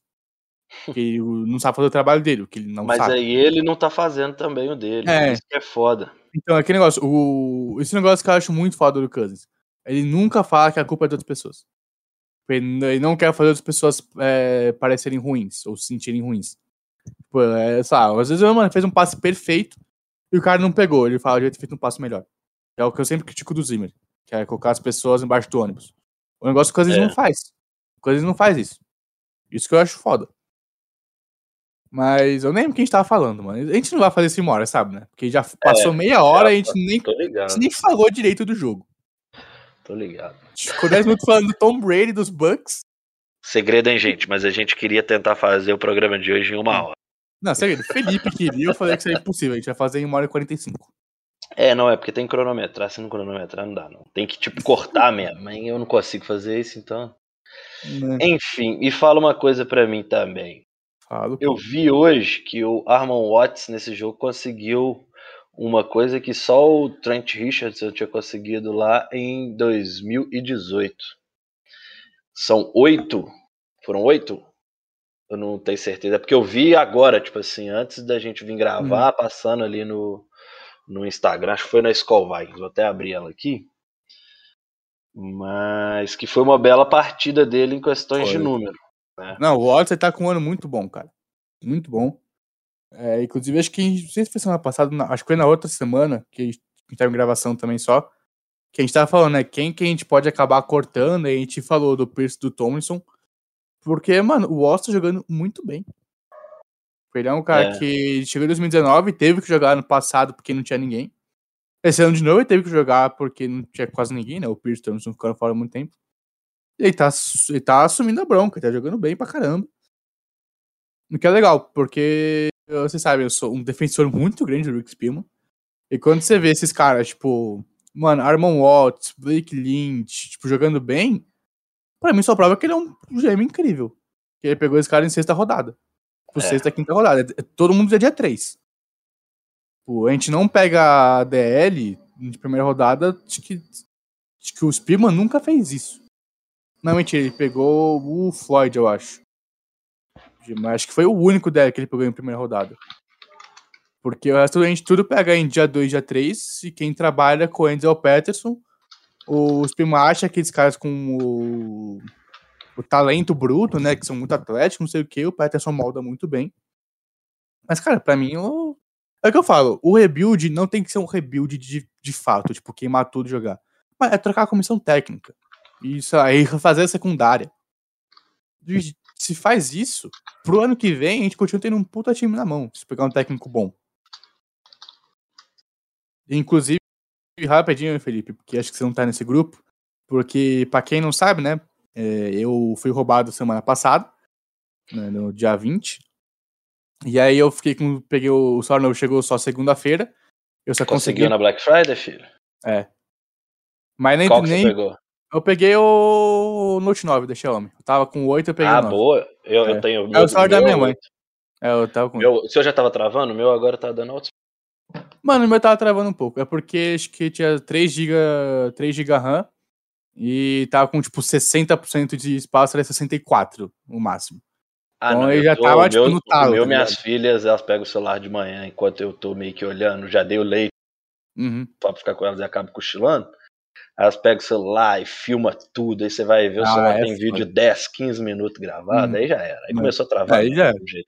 Que ele não sabe fazer o trabalho dele, que ele não Mas sabe. aí ele não tá fazendo também o dele. É. Isso que é foda. Então, aquele negócio, o... esse negócio que eu acho muito foda do Cousins. Ele nunca fala que a culpa é de outras pessoas. Ele não quer fazer outras pessoas é, parecerem ruins ou se sentirem ruins. Tipo, é, sabe, às vezes mano fez um passe perfeito e o cara não pegou. Ele fala, devia ter feito um passe melhor. É o que eu sempre critico do Zimmer, que é colocar as pessoas embaixo do ônibus. O negócio que o Cousins É. não faz. O Cousins não faz isso. Isso que eu acho foda. Mas eu nem lembro o que a gente tava falando, mano. A gente não vai fazer isso em uma hora, sabe, né? Porque já passou meia hora e a gente nem, a gente nem falou direito do jogo. tô ligado. Ficou 10 minutos falando do Tom Brady, dos Bucks, Segredo, hein, gente? Mas a gente queria tentar fazer o programa de hoje em uma hora. Não, sério, Felipe queria, eu falei que seria impossível. A gente vai fazer em uma hora e 45. É, não, é porque tem que cronometrar. Se não cronometrar, não dá, não. Tem que, tipo, cortar mesmo. Mas eu não consigo fazer isso, então. Né? Enfim, e fala uma coisa pra mim também. Falo. Eu vi hoje que o Armon Watts nesse jogo conseguiu uma coisa que só o Trent Richardson tinha conseguido lá em 2018. São oito. Foram oito? Eu não tenho certeza. É porque eu vi agora, tipo assim, antes da gente vir gravar, passando ali no, no Instagram, acho que foi na Skull Vikings, vou até abrir ela aqui. Mas que foi uma bela partida dele em questões de Foi. número. Não, o Odyssey tá com um ano muito bom, cara. Muito bom. É, inclusive, acho que, não sei se foi semana passada, acho que foi na outra semana, que a gente tava em gravação também só, que a gente tava falando, né, quem que a gente pode acabar cortando, e a gente falou do Pierce do Tomlinson, porque, mano, o Oz tá jogando muito bem. Ele é um cara É. que chegou em 2019, teve que jogar no passado porque não tinha ninguém. Esse ano de novo ele teve que jogar porque não tinha quase ninguém, né, o Pierce e o Tomlinson ficaram fora há muito tempo. E ele tá, ele tá assumindo a bronca, ele tá jogando bem pra caramba. O que é legal, porque você sabe, eu sou um defensor muito grande do Rick Spielman. E quando você vê esses caras, tipo, mano, Armon Watts, Blake Lynch, tipo, jogando bem, pra mim só prova que ele é um GM incrível. Que ele pegou esse cara em sexta rodada. Tipo, É. sexta, quinta rodada. É- Todo mundo é dia 3. Tipo, a gente não pega a DL de primeira rodada, acho que, que o Spielman nunca fez isso. Não, mentira, ele pegou o Floyd, eu acho. Mas acho que foi o único dela que ele pegou em primeira rodada. Porque o resto a gente tudo pega em dia 2, dia 3, e quem trabalha com o Enzel Peterson, os Pimacha, aqueles caras com o, o talento bruto, né, que são muito atléticos, não sei o que, o Peterson molda muito bem. Mas, cara, pra mim, o... é o que eu falo, o rebuild não tem que ser um rebuild de, de fato, tipo, queimar tudo e jogar. Mas é trocar a comissão técnica. Isso aí, fazer a secundária. Se faz isso, pro ano que vem a gente continua tendo um puta time na mão, se pegar um técnico bom. Inclusive, rapidinho, Felipe, porque acho que você não tá nesse grupo, porque pra quem não sabe, né, é, eu fui roubado semana passada, né, no dia 20, e aí eu fiquei com, peguei o, o Sorno chegou só segunda-feira, eu só consegui, Conseguiu na Black Friday, filho? mas nem, Qual que nem você pegou? eu peguei o Note 9 da Xiaomi, eu tava com 8, eu peguei Ah, o 9. boa. Eu, É. eu tenho. É o celular da minha mãe. É, eu tava com Meu, o seu já tava travando? O meu agora tá dando alto. Mano, o meu tava travando um pouco. É porque acho que tinha 3 GB 3 GB RAM e tava com tipo 60% de espaço, era 64 no máximo. Ah, Então não, eu já tô- tava, tipo, meu, no talo, O meu, tá minhas filhas, elas pegam o celular de manhã enquanto eu tô meio que olhando, já dei o leite Uhum. pra ficar com elas e acabo cochilando. Elas pegam o celular e filma tudo, aí você vai ver, o Ah, celular é tem vídeo de 10, 15 minutos gravado, Uhum. aí já era. Aí Mas- começou a travar. aí já do jeito.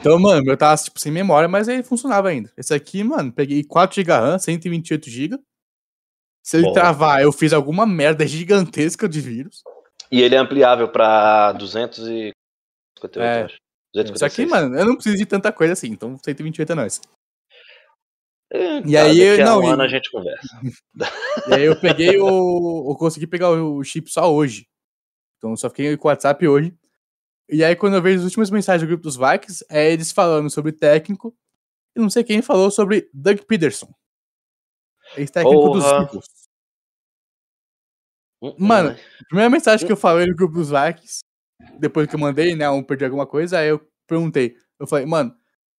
Então, mano, o meu tava tipo sem memória, mas aí funcionava ainda. Esse aqui, mano, peguei 4 GB RAM, 128 GB. Se ele travar, eu fiz alguma merda gigantesca de vírus. E ele é ampliável pra 258, É. acho. Só que, 256. mano, eu não preciso de tanta coisa assim, então 128 é nóis. É, E tá, aí, a não, um e- ano a gente conversa. E aí eu peguei o. Eu consegui pegar o chip só hoje. Então eu só fiquei com o WhatsApp hoje. E aí, quando eu vejo as últimas mensagens do grupo dos Vikings, é eles falando sobre técnico. E não sei quem falou sobre Doug Peterson. Ex-técnico dos. Eagles. Hum, Mano, hum, A primeira mensagem que eu falei no grupo dos Vikings, depois que eu mandei, né, um perdi alguma coisa, aí eu perguntei. Eu falei, mano,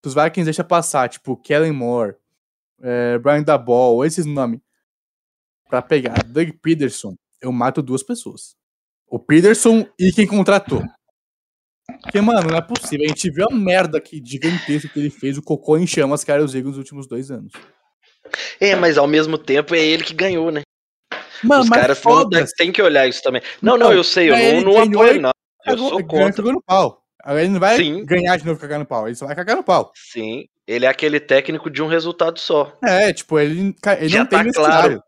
os Vikings deixa passar, tipo, Kellen Moore, é, Brian Dabol, esses nomes. Pra pegar Doug Peterson, eu mato duas pessoas. O Peterson e quem contratou. Porque, mano, não é possível. A gente viu a merda que gigantesca que ele fez, o cocô em chamas era os Eagles nos últimos dois anos. É, mas ao mesmo tempo é ele que ganhou, né? Mano, Os mas caras não foda-se. tem que olhar isso também. Não, não, eu sei, eu não, não apoio, e não. Eu Cagou- sou contra. cagou no pau. Ele não vai Sim. ganhar de novo cagar no pau, ele só vai cagar no pau. Sim, ele é aquele técnico de um resultado só. É, tipo, ele, ele Já não tem tá vestiário.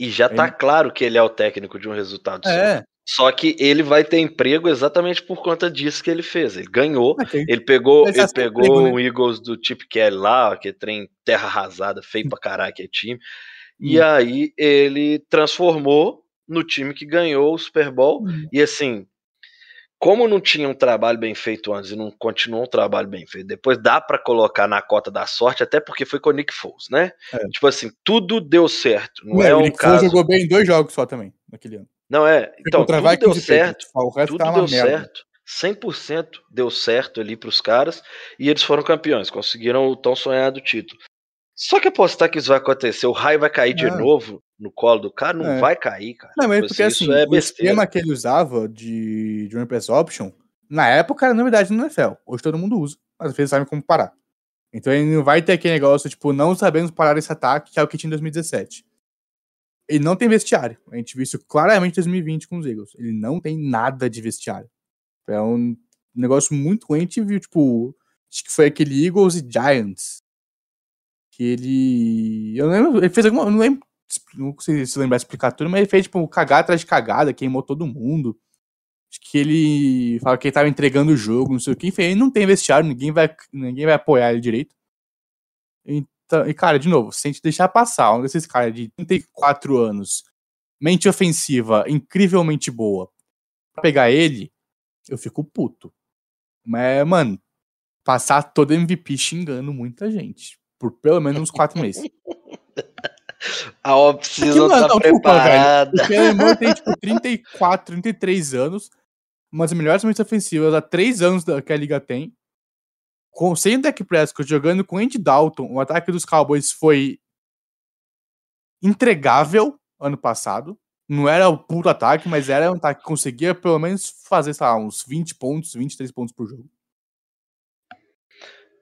E já tá Ele- claro que ele é o técnico de um resultado só. É, Só que ele vai ter emprego exatamente por conta disso que ele fez. Ele ganhou, é que- ele pegou, Ele tá pegou emprego, né? o Eagles do Chip Kelly lá, que trem terra arrasada, feio pra caralho que é time. E Hum. aí ele transformou no time que ganhou o Super Bowl. Hum. E assim, como não tinha um trabalho bem feito antes e não continuou um trabalho bem feito, depois dá para colocar na cota da sorte, até porque foi com o Nick Foles, né? É. Tipo assim, tudo deu certo. Não Não, é o um Nick Foles caso. jogou bem em dois jogos só também, naquele ano. Não é. Então, tudo deu Vikings e certo. Patriots, O resto Tudo tá deu merda. certo. 100% deu certo ali pros caras e eles foram campeões, conseguiram o tão sonhado título. Só que apostar que isso vai acontecer, o raio vai cair de É. novo no colo do cara, não É. vai cair, cara. Não, mas Tipo porque assim, assim, é o esquema que ele usava de, de Running Press Option, na época era novidade no NFL. Hoje todo mundo usa, mas às vezes sabe como parar. Então ele não vai ter aquele negócio, tipo, não sabemos parar esse ataque, que é o que tinha em 2017. Ele não tem vestiário. A gente viu isso claramente em 2020 com os Eagles. Ele não tem nada de vestiário. É um negócio muito ruim. A gente viu, tipo, acho que foi aquele Eagles e Giants. Que ele. Eu não lembro. Ele fez alguma. Eu não lembro. Não sei se lembrar explicar tudo, mas ele fez, tipo, cagada atrás de cagada, queimou todo mundo. Acho que ele fala que ele tava entregando o jogo, não sei o que. Enfim, ele não tem vestiário, ninguém vai, ninguém vai apoiar ele direito. Então, e, cara, de novo, se a gente deixar passar um desses caras de 34 anos, mente ofensiva incrivelmente boa, pra pegar ele, eu fico puto. Mas, mano, passar todo MVP xingando muita gente. Por pelo menos uns quatro meses. A off-season tá não, desculpa, preparada. O Kellen tem, tipo, 34, 33 anos, uma das melhores mentes ofensivas há três anos que a liga tem. Com, sem o Dak Prescott jogando com Andy Dalton, o ataque dos Cowboys foi entregável ano passado. Não era o puto ataque, mas era um ataque que conseguia pelo menos fazer, sei lá, uns 20 pontos, 23 pontos por jogo.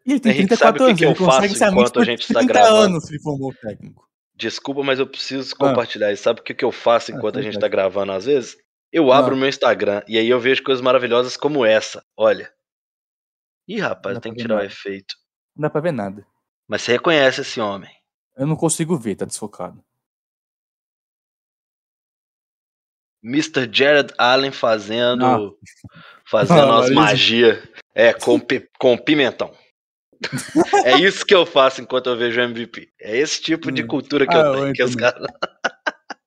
E ele tem Henrique, 34 sabe o que anos, que ele consegue ser amigo enquanto a gente está 30 gravando? anos se ele for bom técnico. Desculpa, mas eu preciso Ah. compartilhar isso. Sabe o que, que eu faço Ah, enquanto a gente vai. tá gravando às vezes? Eu abro Ah. o meu Instagram e aí eu vejo coisas maravilhosas como essa. Olha. Ih, rapaz, tem que tirar o nada. efeito. Não dá pra ver nada. Mas você reconhece esse homem. Eu não consigo ver, tá desfocado. Mr. Jared Allen fazendo Ah. fazendo Ah, umas isso. magia. É, com, com pimentão. é isso que eu faço enquanto eu vejo o MVP. É esse tipo de Hum. cultura que Ah, eu eu tenho. Que os caras...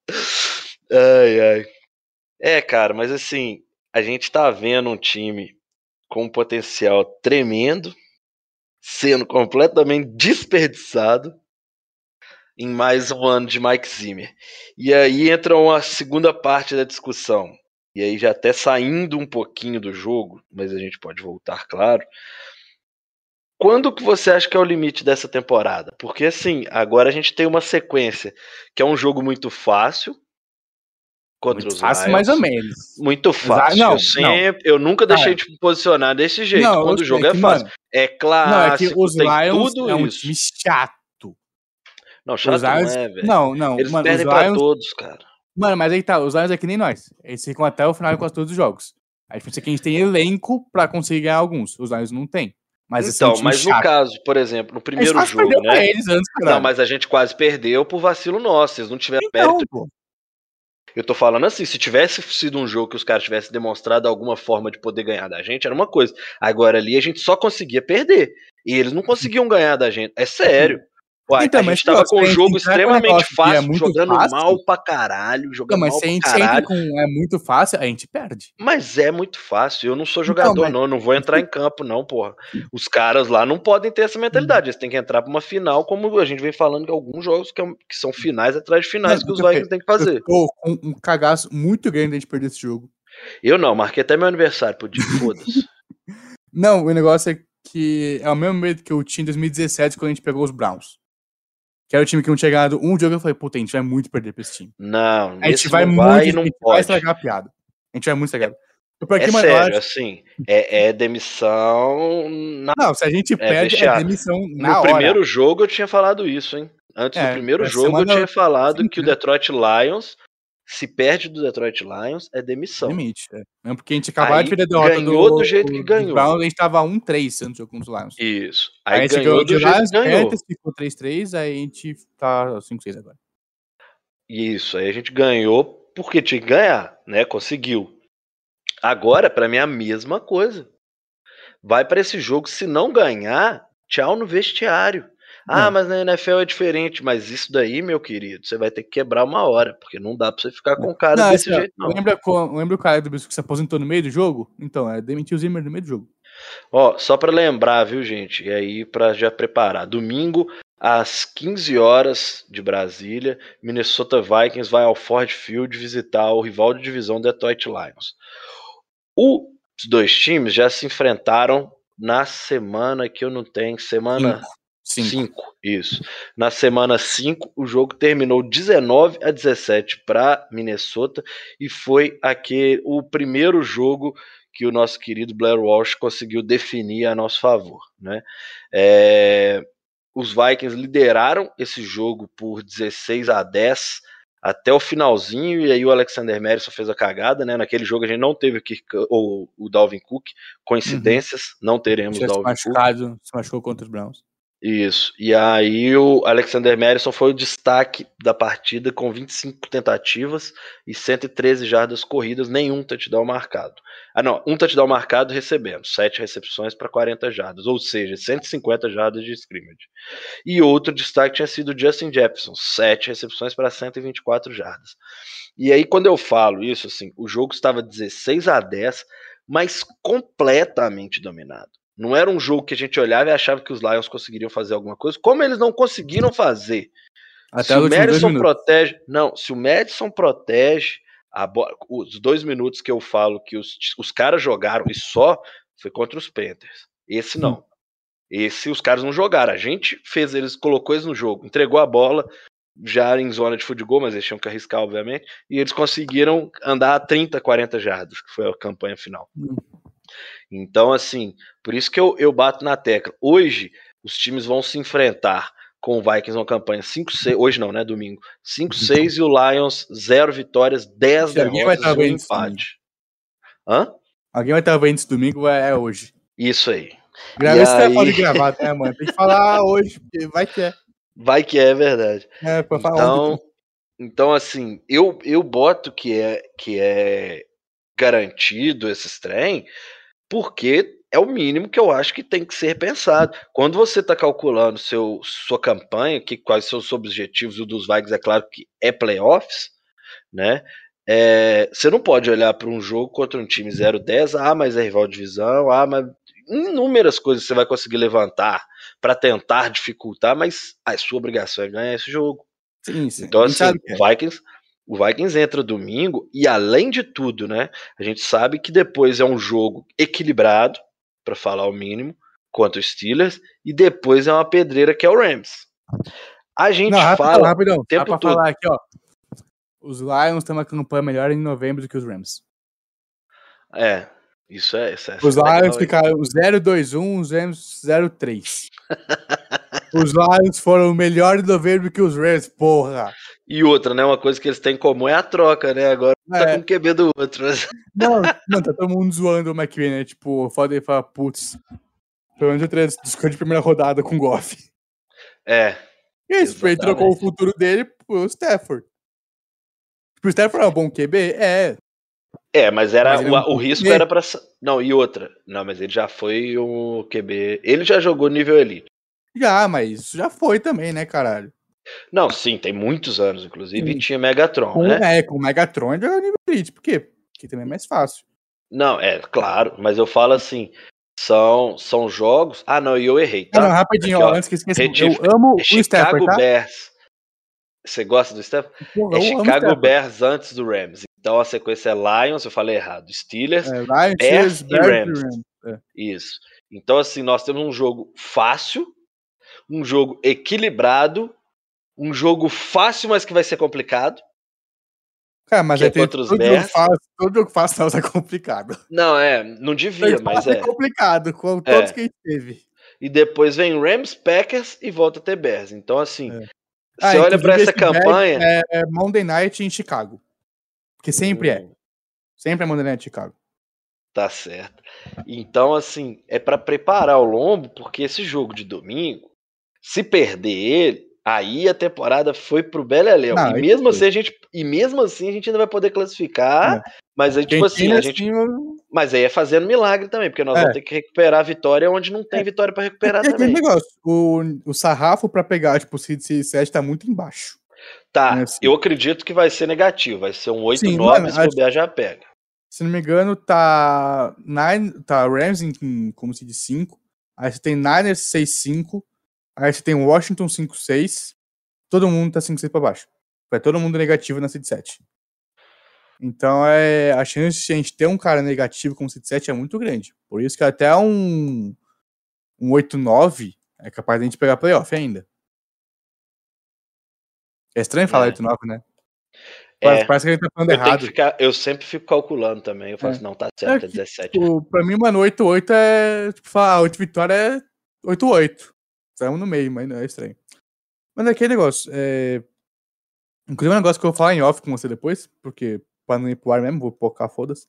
ai, ai. É, cara, mas assim, a gente tá vendo um time com um potencial tremendo, sendo completamente desperdiçado em mais um ano de Mike Zimmer. E aí entra uma segunda parte da discussão. E aí já até saindo um pouquinho do jogo, mas a gente pode voltar, claro. Quando que você acha que é o limite dessa temporada? Porque assim, agora a gente tem uma sequência que é um jogo muito fácil contra Muito os fácil, Lions. mais ou menos. Muito fácil. não, eu sempre, eu nunca deixei de me posicionar desse jeito. Não, Quando o jogo é que, fácil. mano, é não, é que os Lions tudo é um isso. time chato. Não, chato os Lions, não é, velho. não, não, Eles mano, perdem pra Lions, todos, cara. mano, mas aí tá, os Lions é que nem nós. Eles ficam até o final quase todos os jogos. A diferença é que a gente tem elenco pra conseguir ganhar alguns. Os Lions não tem. Mas assim, então, um mas no chato. caso, por exemplo, no A gente primeiro jogo, né? eles antes, Não, mas a gente quase perdeu por vacilo nosso. Vocês não tiveram Então, mérito. pô. Eu tô falando assim, se tivesse sido um jogo que os caras tivessem demonstrado alguma forma de poder ganhar da gente, era uma coisa. Agora ali a gente só conseguia perder. E eles não conseguiam ganhar da gente. É sério. Uai, Então, a mas gente tava com um jogo um extremamente negócio é fácil, muito jogando fácil- mal pra caralho, Não, jogando mas mal se a gente entra caralho. com é muito fácil, a gente perde. Mas é muito fácil. Eu não sou Então, jogador, mas- não. Eu não vou entrar em campo, não, porra. Os caras lá não podem ter essa mentalidade. Eles têm que entrar pra uma final, como a gente vem falando que alguns jogos que, é um- que são finais atrás de finais Não, que os Vikings têm que fazer. Eu com um cagaço muito grande de a gente perder esse jogo. Eu não, marquei até meu aniversário pro dia. Foda-se. Não, o negócio é que é o mesmo medo que eu tinha em 2017 quando a gente pegou os Browns. Que era o time que não tinha ganhado um jogo. Eu falei, puta, a gente vai muito perder pra esse time. Não, A gente vai não muito. vai a gente não vai pode. estragar a piada. A gente vai muito estragar. É eu sério, assim, é, é demissão. na- Não, se a gente perde, é vestiário. demissão na no hora. primeiro jogo eu tinha falado isso, hein? Antes É, do primeiro essa jogo eu tinha falado sim, que o né? Detroit Lions, se perde do Detroit Lions, é demissão. Limite, é. Mesmo porque a gente acabou de perder a derrota ganhou do do, jeito que ganhou. Browns, a gente tava 1-3 antes do jogo contra os Lions. Isso. Aí, Aí, gente ganhou do jeito Lions, que ganhou. Panthers, ficou 3-3, aí a gente tá 5-6 agora. Isso, aí a gente ganhou porque tinha que ganhar, né? Conseguiu. Agora, pra mim, é a mesma coisa. Vai pra esse jogo, se não ganhar, tchau no vestiário. Ah, É. mas na NFL é diferente. Mas isso daí, meu querido, você vai ter que quebrar uma hora, porque não dá pra você ficar com o cara Não, desse assim, ó, jeito, não. Lembra, lembra o cara do Bisco que se aposentou no meio do jogo? Então, é demitiu o Zimmer no meio do jogo. Ó, só pra lembrar, viu, gente? E aí, pra já preparar. Domingo, às 15 horas de Brasília, Minnesota Vikings vai ao Ford Field visitar o rival de divisão Detroit Lions. Os dois times já se enfrentaram na semana que eu não tenho, semana Cinco. 5, isso. Na semana 5, o jogo terminou 19 a 17 para Minnesota e foi aquele, o primeiro jogo que o nosso querido Blair Walsh conseguiu definir a nosso favor. Né? É, os Vikings lideraram esse jogo por 16 a 10 até o finalzinho, e aí o Alexander Madison fez a cagada, né? Naquele jogo a gente não teve o, Kirk, o, o Dalvin Cook, coincidências, não teremos Dalvin Cook. machucado, se machucou contra os Browns. Isso. E aí o Alexander Madison foi o destaque da partida com 25 tentativas e 113 jardas corridas, nenhum touchdown marcado. Ah, não, um touchdown marcado recebendo, 7 recepções para 40 jardas, ou seja, 150 jardas de scrimmage. E outro destaque tinha sido Justin Jefferson, 7 recepções para 124 jardas. E aí quando eu falo isso, assim, o jogo estava 16 a 10, mas completamente dominado. Não era um jogo que a gente olhava e achava que os Lions conseguiriam fazer alguma coisa, como eles não conseguiram fazer. Até se o Madison protege. Não, se o Madison protege a bola. Os dois minutos que eu falo que os, os caras jogaram e só foi contra os Panthers. Esse não. Esse os caras não jogaram. A gente fez eles, colocou eles no jogo, entregou a bola, já em zona de futebol, mas eles tinham que arriscar, obviamente, e eles conseguiram andar a 30, 40 jardas, que foi a campanha final. Hum. Então, assim, por isso que eu, eu bato na tecla. Hoje, os times vão se enfrentar com o Vikings numa campanha 5-6. Hoje não, né? Domingo. 5-6 e o Lions, 0 vitórias, 10 Se alguém vai derrotas estar e um empate. Hã? Alguém vai estar vendo esse domingo, é é hoje. Isso aí. Grava esse aí? telefone gravado, né, mano? Tem que falar hoje, porque vai que é. Vai que é verdade. É, pra falar Então, ontem. então assim, eu, eu boto que é, que é garantido esses trem, porque é o mínimo que eu acho que tem que ser pensado. Quando você está calculando seu, sua campanha, que, quais são os seus objetivos, o dos Vikings é claro que é playoffs, né? É, você não pode olhar para um jogo contra um time 0-10, ah, mas é rival de divisão, ah, mas inúmeras coisas você vai conseguir levantar para tentar dificultar, mas a sua obrigação é ganhar esse jogo. Sim, sim. Então, assim, que é. o Vikings, o Vikings entra domingo e, além de tudo, né? A gente sabe que depois é um jogo equilibrado, para falar o mínimo, contra os Steelers, e depois é uma pedreira que é o Rams. A gente Não, rapidão, fala. rapidão. Dá tempo pra todo. falar aqui, ó. Os Lions têm uma campanha melhor em novembro do que os Rams. É, isso é. Isso é Os Lions ficaram 0-2-1, os Rams 0-3. os Lions foram melhor em novembro que os Rams, porra. E outra, né? Uma coisa que eles têm em comum é a troca, né? Agora tá É. com o QB do outro. mas- Não, não, tá todo mundo zoando o McVay, né? Tipo, foda ele falar, putz. Pelo menos eu teria escolha de primeira rodada com o Goff. É, E isso, tipo, ele trocou o futuro dele pro Stafford. Tipo, o Stafford é um bom QB? É. É, mas era Mas é o, um o risco era pra. Não, e outra. Não, mas ele já foi o QB. Ele já jogou nível elite. Já, mas isso já foi também, né, caralho? Não, sim, tem muitos anos, inclusive, Sim. e tinha Megatron, Com, né? é, com Megatron ele joga nível elite. Por quê? Porque também é mais fácil. Não, é, claro, mas eu falo assim, são, são jogos. Ah, não, e eu errei, Ah, não, tá? rapidinho, Aqui, ó, antes que esqueça. Eu amo É o Chicago tá? Bears. Você gosta do? Porra, É Chicago. Bears antes do Rams. Então a sequência é Lions, eu falei errado. Steelers, É, Lions, Bears Steelers, e Bears Rams. Rams. isso. Então, assim, nós temos um jogo fácil, um jogo equilibrado, um jogo fácil, mas que vai ser complicado. Cara, mas Que é tem todo jogo fácil, todo jogo fácil não, é complicado. Não, é, não devia, mas é. complicado, com É. todos que a gente teve. E depois vem Rams, Packers e volta a ter Bears. Então, assim, É. você Ah, olha pra inclusive, essa campanha. É, é Monday Night em Chicago. Porque sempre é. Hum, Sempre é Monday Night em Chicago. Tá certo. Então, assim, é pra preparar o lombo, porque esse jogo de domingo, se perder ele, aí a temporada foi pro Beleléu. Não, E mesmo foi. assim a gente, e mesmo assim a gente ainda vai poder classificar, mas aí tipo assim, a gente Mas aí é fazendo milagre também, porque nós É. vamos ter que recuperar a vitória onde não tem vitória pra recuperar É também. negócio, o, o sarrafo pra pegar, tipo, o Seed 6 7 tá muito embaixo. Tá, É assim. eu acredito que vai ser negativo, vai ser um 8-9 Sim, mano, se acho- bobear já pega. Se não me engano, tá, Nine, tá Rams em, como Seed 5, aí você tem Niners 6-5, aí você tem Washington 5-6, todo mundo tá 5-6 pra baixo. Vai todo mundo negativo na Seed 7. Então, é, a chance de a gente ter um cara negativo como Seed 7 é muito grande. Por isso que até um, um 8-9 é capaz de a gente pegar playoff ainda. É estranho falar É. 8-9, né? É, Parece, que a gente tá falando eu, errado. ficar, eu sempre fico calculando também. Eu falo É. assim, não, tá certo, é que, 17. Tipo, pra mim, mano, 8-8 é. Tipo, falar, 8 vitória é 8-8. Estamos no meio, mas não é estranho. Mas é aquele negócio. É... Inclusive, é um negócio que eu vou falar em off com você depois, porque pra não ir pro ar mesmo, vou focar, foda-se.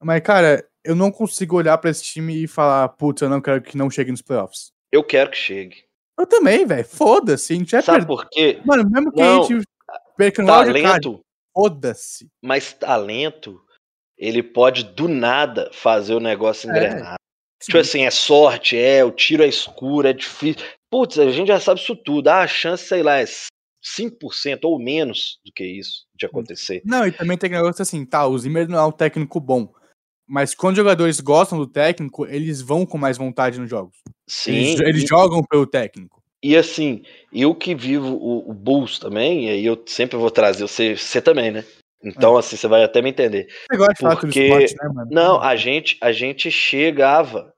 Mas, cara, eu não consigo olhar pra esse time e falar, putz, eu não quero que não chegue nos playoffs. Eu quero que chegue. Eu também, velho. Foda-se. A gente Sabe por quê? Mano, mesmo que Não, a gente perca no Talento, foda-se. mas talento, ele pode do nada fazer o negócio É, engrenar. Tipo assim, é sorte, é, o tiro é escuro, é difícil. Putz, a gente já sabe isso tudo. Ah, a chance, sei lá, é 5% ou menos do que isso de acontecer. Não, e também tem negócio assim, tá, o Zimmer não é um técnico bom. Mas quando os jogadores gostam do técnico, eles vão com mais vontade nos jogos. Sim. Eles, eles e- jogam pelo técnico. E assim, eu que vivo o, o Bulls também, e aí eu sempre vou trazer você, você também, né? Então, assim, você vai até me entender. Você gosta de falar Porque- esporte, né, mano? Não, a gente, a gente chegava,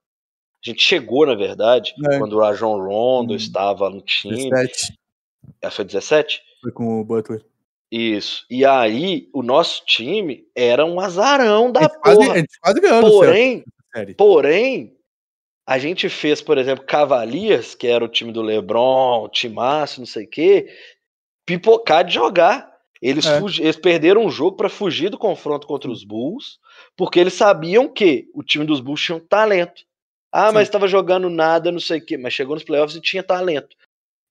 a gente chegou, na verdade, É. quando o Rajon Rondo Hum. estava no time. 17 Ah, Foi 17? foi com o Butler. Isso. E aí, o nosso time era um azarão A da gente, quase, a porra. gente quase ganhou Porém, porém, a gente fez, por exemplo, Cavaliers, que era o time do LeBron, timaço, não sei o quê, pipocar de jogar. Eles, É. eles perderam um jogo para fugir do confronto contra os Bulls, porque eles sabiam que o time dos Bulls tinha um talento. Ah, Sim. mas estava jogando nada, não sei o quê, mas chegou nos playoffs e tinha talento.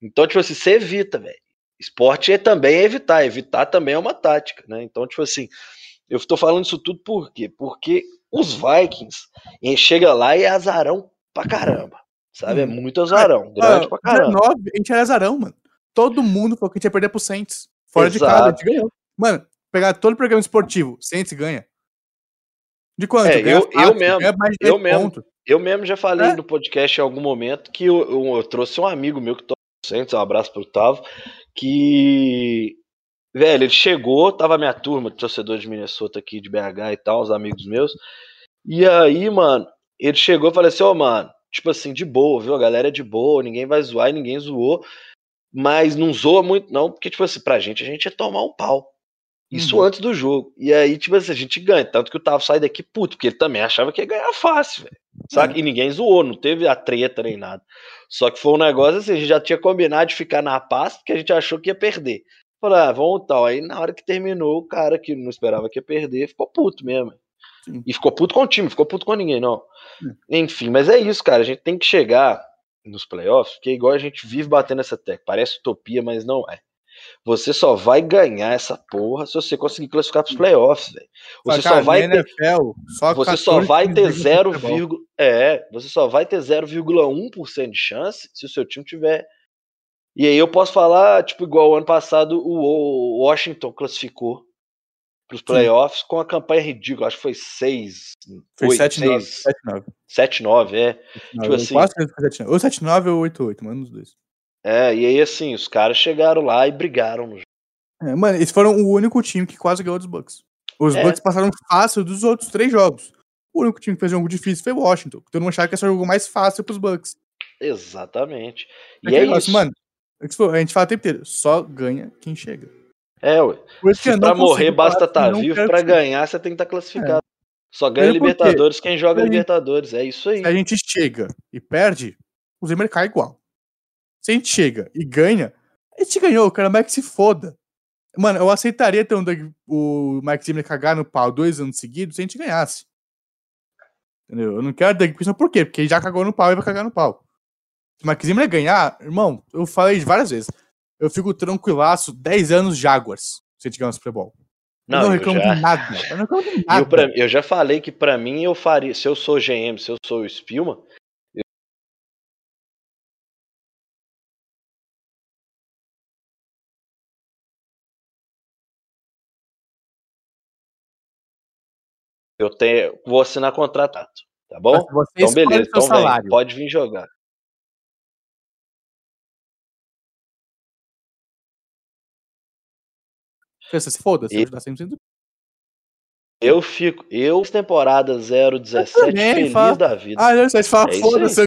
Então, tipo assim, você evita, velho. Esporte é também evitar, evitar também é uma tática, né? Então, tipo assim, eu tô falando isso tudo por quê? Porque os Vikings chega lá e é azarão pra caramba. Sabe? É Hum. muito azarão. Grande Ah, pra caramba. 19, a gente era azarão, mano. Todo mundo falou que a gente ia perder pro Saints. Fora de Exato. casa, a gente ganhou. Mano, pegar todo o programa esportivo, Saints ganha. De quanto? É, eu- eu mesmo, de eu 10 mesmo. pontos. Eu mesmo já falei É. no podcast em algum momento que eu, eu- eu trouxe um amigo meu que torce Saints, um abraço pro Tavo, que. Velho, ele chegou, tava minha turma de torcedores de Minnesota aqui, de BH e tal, os amigos meus. E aí, mano, ele chegou e falou assim: Ô, mano, tipo assim, de boa, viu? A galera é de boa, ninguém vai zoar e ninguém zoou. Mas não zoa muito, não, porque, tipo assim, pra gente, a gente ia tomar um pau. Isso Uhum. antes do jogo. E aí, tipo assim, a gente ganha. Tanto que o Tavo sai daqui puto, porque ele também achava que ia ganhar fácil, velho. Saca? E ninguém zoou, não teve a treta nem nada. Só que foi um negócio assim, a gente já tinha combinado de ficar na paz, porque a gente achou que ia perder. Falei, ah, vamos tal. Aí na hora que terminou, o cara que não esperava que ia perder ficou puto mesmo. Sim. E ficou puto com o time, ficou puto com ninguém, não. Enfim, mas é isso, cara. A gente tem que chegar nos playoffs, porque é igual a gente vive batendo essa tecla. Parece utopia, mas não é. Você só vai ganhar essa porra se você conseguir classificar pros playoffs, velho. Você só vai ter NFL, só você 14 só vai ter ganham 0, futebol. é, você só vai ter 0,1% de chance se o seu time tiver. E aí eu posso falar, tipo, igual o ano passado o Washington classificou para os playoffs com a campanha ridícula, acho que foi 6, Foi 8, 7-9. 6, 7-9. 7, 9, é. Tipo assim- Quase que foi 7-9. Ou 7-9 ou 8-8, mano, dos dois. É, e aí assim, os caras chegaram lá e brigaram no jogo. É, mano, eles foram o único time que quase ganhou dos Bucks. Os É. Bucks passaram fácil dos outros três jogos. O único time que fez um jogo difícil foi o Washington. Todo mundo achava que esse jogo mais fácil pros Bucks. Exatamente. E é negócio, isso. Mano, é a gente fala o tempo inteiro, só ganha quem chega. É, ué. Se pra morrer basta estar não vivo, quero pra ganhar você tem que estar classificado. Só ganha porque Libertadores quem joga gente- Libertadores. É isso aí. Se a gente chega e perde, o Zimmer cai igual. Se a gente chega e ganha, a gente ganhou, o cara mais que se foda. Mano, eu aceitaria ter um Doug- o Mike Zimmer cagar no pau dois anos seguidos se a gente ganhasse. Entendeu? Eu não quero Doug Peterson por quê? Porque ele já cagou no pau e vai cagar no pau. Se o Mike Zimmer ganhar, irmão, eu falei várias vezes. Eu fico tranquilaço 10 anos Jaguars se a gente ganhar o Super Bowl. eu Não, não eu reclamo já- de nada. Eu não reclamo de nada. eu, pra- eu já falei que pra mim eu faria. Se eu sou GM, se eu sou o Spielman, eu- eu tenho, vou assinar contratado, tá bom? Você Então beleza, então vem, pode vir jogar. Você se foda, você E- tá sempre sendo. Eu fico, eu temporada 017 também, feliz fala- da vida. Ah, não, você fala, É foda-se. Eu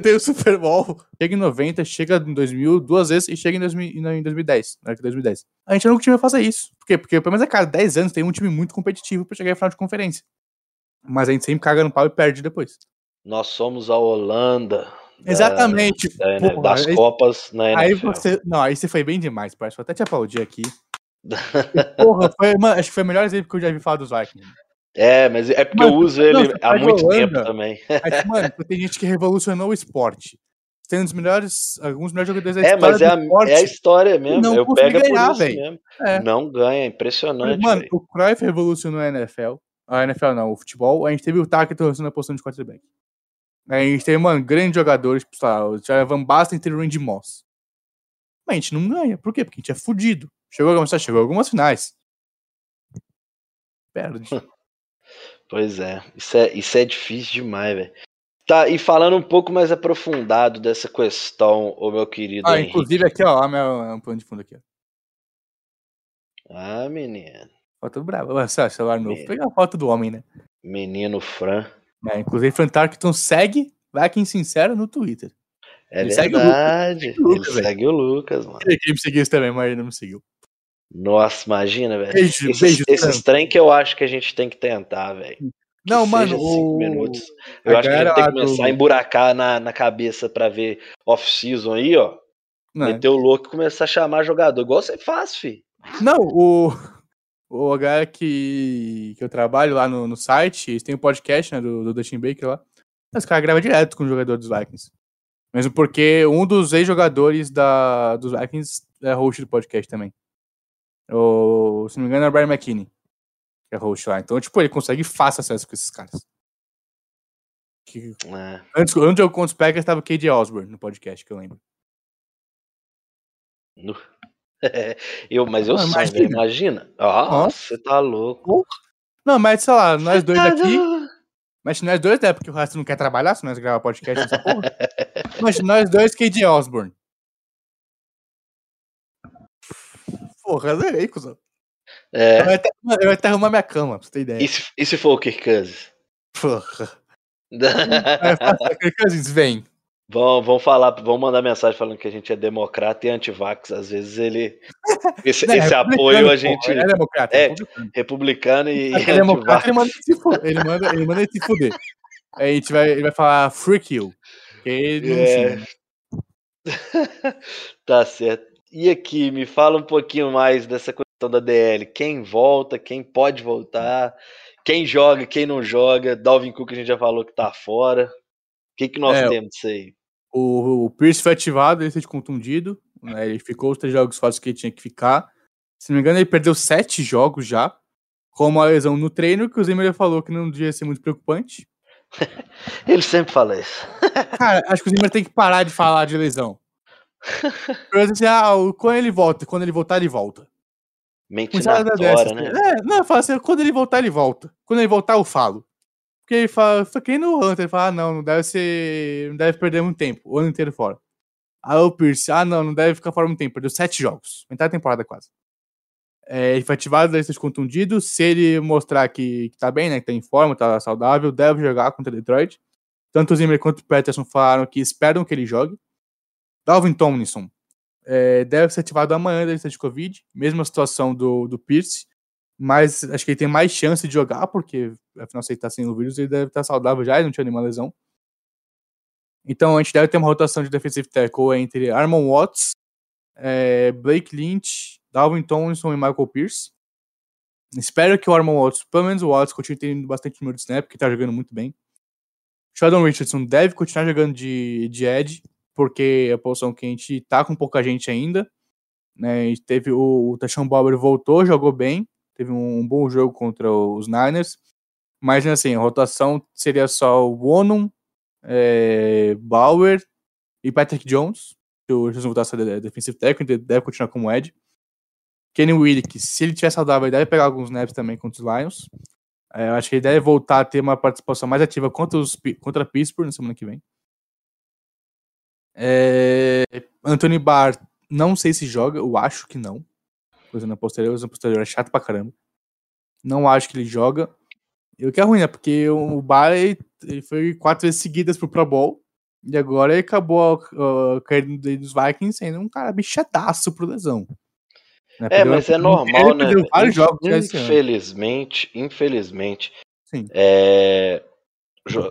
tenho o Super Bowl. Chega em 90, chega em 2000 duas vezes e chega em, 2000, e não, em 2010. Né, que 2010. A gente nunca tinha fazer isso. Por quê? Porque pelo menos a cada 10 anos tem um time muito competitivo pra chegar em final de conferência. Mas a gente sempre caga no pau e perde depois. Nós somos a Holanda da- Exatamente. da- né, porra, das aí- Copas na Aí NFL. você. Não, aí você foi bem demais, parece. Vou até te aplaudir aqui. Porra, foi, mano, acho que foi o melhor exemplo que eu já vi falar dos Vikings. É, mas é porque Mano, eu uso ele há muito Holanda. tempo também. Mas, mano, tem gente que revolucionou o esporte. Tem um dos melhores, alguns melhores jogadores da É, história mas é esporte. é a história mesmo. não eu pego é por ganhar, isso velho. mesmo. É. Não ganha, é impressionante. Mano, velho. o Cruyff revolucionou a NFL. A NFL não, o futebol. A gente teve o Tackett revolucionando a posição de quarterback. A gente teve, mano, grandes jogadores, tipo, sei lá, o Van Basten teve o Randy Moss. Mas a gente não ganha. Por quê? Porque a gente é fudido. Chegou algumas, chegou algumas finais. Perde. Pois é, isso é, isso é difícil demais, velho. Tá, e falando um pouco mais aprofundado dessa questão, ô meu querido ah, Henrique. inclusive aqui, ó, a minha um plano de fundo aqui, ó. Ah, menino. Foto brava. Ué, celular novo. Meu. Pega a foto do homem, né? Menino Fran. É, inclusive, Fran Tarkenton segue Viking Sincero no Twitter. É Ele o verdade. segue o Lucas, Ele segue o Lucas, mano. Ele queria me seguir isso também, mas ele não me seguiu. Nossa, imagina, velho. Beijo, Esses, beijo, esses trem que eu acho que a gente tem que tentar, velho. Que Não, seja mano, cinco o... minutos. a Eu acho que a gente tem que começar do- a emburacar na, na cabeça pra ver off-season aí, ó. Não, Meter o louco e começar a chamar jogador. Igual você faz, fi. Não, o, o galera que, que eu trabalho lá no, no site, eles têm um podcast né, do, do Dustin Baker lá. Os caras gravam direto com o jogador dos Vikings. Mesmo porque um dos ex-jogadores da, dos Vikings é host do podcast também. O, se não me engano, é o Brian McKinney, que é host lá. Então, tipo, ele consegue fácil acesso com esses caras. Que- É. antes, antes eu conto os Packers, tava o KJ Osborne no podcast, que eu lembro. No- eu, mas eu Ah, sonho, velho. Imagina. Você tá louco. Não, mas sei lá, nós dois Tá aqui. Mas nós dois, né? Porque o resto não quer trabalhar, se nós gravar podcast nessa porra. Mas nós dois, KJ Osborne. Porra, zerei, cuzão. Eu É. ia até, eu até arrumar minha cama, pra você ter ideia. E se, e se for o Kirk Cousins? Porra. Fala, "Kirk Cousins, vem. vão, vão falar, vão mandar mensagem falando que a gente é democrata e antivax. Às vezes ele. Esse, é esse apoio a gente. Ele é democrata, É, é republicano. Republicano e, Ele é democrata, ele manda ele se fuder. Ele manda, ele manda se fuder. Aí a gente vai, ele vai falar freak you. Ele não É. Tá certo. E aqui, me fala um pouquinho mais dessa questão da DL. Quem volta, quem pode voltar, quem joga, quem não joga. Dalvin Cook a gente já falou que tá fora. O que, que nós É, temos disso aí? O, o Pierce foi ativado, ele fez contundido. Né? Ele ficou os três jogos fora que ele tinha que ficar. Se não me engano, ele perdeu sete jogos já. Com uma lesão no treino, que o Zimmer falou que não devia ser muito preocupante. Ele sempre fala isso. Cara, acho que o Zimmer tem que parar de falar de lesão. Porque assim, ah, quando ele volta, quando ele voltar, ele volta. Na tora, né? É, não, eu falo assim, quando ele voltar, ele volta. Quando ele voltar, eu falo. Porque ele fala, foi que nem no Hunter, ele fala, ah, não, não deve ser. Não deve perder muito tempo, o ano inteiro fora. Aí o Pierce, ah, não, não deve ficar fora muito tempo, perdeu sete jogos. Metade da temporada quase. É, ele foi ativado da lista de contundidos. Se ele mostrar que, que tá bem, né? Que tá em forma, tá saudável, deve jogar contra Detroit. Tanto o Zimmer quanto o Peterson falaram que esperam que ele jogue. Dalvin Tomlinson. é, deve ser ativado amanhã da lista de Covid. Mesma situação do, do Pierce. Mas acho que ele tem mais chance de jogar, porque afinal, se ele tá sem o vírus, ele deve estar saudável já e não tinha nenhuma lesão. Então a gente deve ter uma rotação de defensive tackle entre Armon Watts, é, Blake Lynch, Dalvin Tomlinson e Michael Pierce. Espero que o Armon Watts, pelo menos o Watts, continue tendo bastante número de snap, porque tá jogando muito bem. Sheldon Richardson deve continuar jogando de, de edge, porque é a posição que a gente tá com pouca gente ainda. Né? A teve o, o Tashawn Bauer voltou, jogou bem, teve um, um, bom jogo contra os Niners. Mas assim, a rotação seria só o Wonum, é, Bauer e Patrick Jones. O Jesus voltar a ser defensive técnico, ele deve continuar como Ed. Kenny Willick, se ele tiver saudável, ele deve pegar alguns snaps também contra os Lions. É, eu acho que ele deve voltar a ter uma participação mais ativa contra, os, contra Pittsburgh na semana que vem. É, Anthony Barr, não sei se joga, eu acho que não. Coisa na posterior, na posterior é chato pra caramba. Não acho que ele joga. E o que é ruim, né? Porque o Barr ele foi quatro vezes seguidas pro Pro Bowl. E agora ele acabou uh, caindo dos Vikings sendo um cara bichadaço pro lesão. Né? É, mas é normal, né? Jogos infelizmente, infelizmente. É,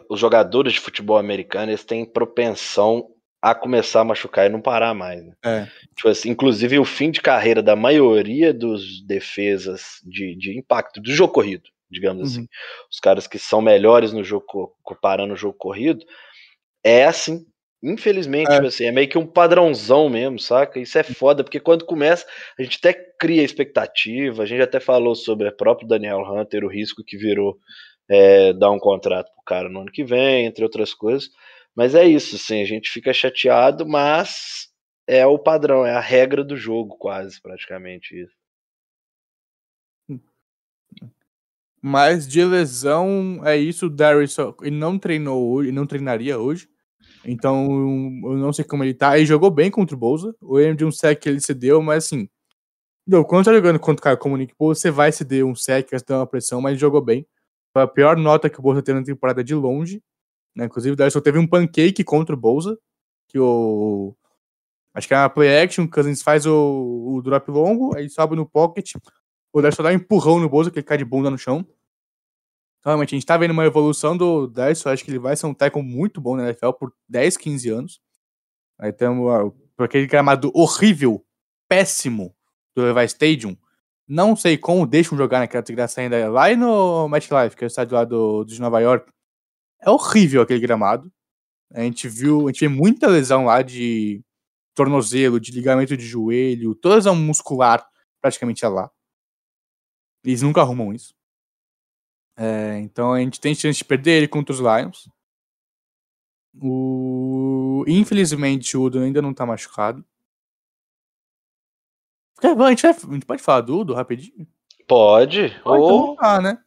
os jogadores de futebol americano eles têm propensão a começar a machucar e não parar mais. Né? É. Tipo assim, inclusive o fim de carreira da maioria dos defesas de, de impacto do jogo corrido, digamos assim. uhum. assim, os caras que são melhores no jogo comparando o jogo corrido, é assim, Infelizmente, é. Tipo assim, é meio que um padrãozão mesmo, saca? Isso é foda, porque quando começa, a gente até cria expectativa, a gente até falou sobre o próprio Daniel Hunter, o risco que virou é, dar um contrato pro cara no ano que vem, entre outras coisas. Mas é isso, assim, a gente fica chateado, mas é o padrão, é a regra do jogo, quase, praticamente isso. Mas de lesão, é isso, o Darius, ele não treinou hoje, não treinaria hoje. Então, eu não sei como ele tá. Ele jogou bem contra o Bolsa. O erro de um sec que ele cedeu, mas assim. Não, quando tá jogando contra o cara como o Nick Bolsa, você vai ceder um sec, vai dar uma pressão, mas ele jogou bem. Foi a pior nota que o Bolsa teve na temporada de longe. Né? Inclusive, o Darcy teve um pancake contra o Bolsa. Que o. Acho que é uma play action, o Cousins faz o, o drop longo, aí sobe no pocket. O Darcy dá um empurrão no Bolsa, que ele cai de bunda no chão. Então, realmente, a gente tá vendo uma evolução do Dyson. Acho que ele vai ser um tackle muito bom na NFL por 10, 15 anos. Aí temos por aquele gramado horrível, péssimo do Levi Stadium. Não sei como deixam jogar naquela desgraça ainda lá no MetLife, que é o estádio lá do, de Nova York. É horrível aquele gramado. A gente viu, a gente vê muita lesão lá de tornozelo, de ligamento de joelho, toda lesão muscular praticamente é lá. Eles nunca arrumam isso. É, então a gente tem chance de perder ele contra os Lions. O... Infelizmente o Udo ainda não tá machucado. A gente, vai... a gente pode falar do Udo rapidinho? Pode. Pode oh. então, né?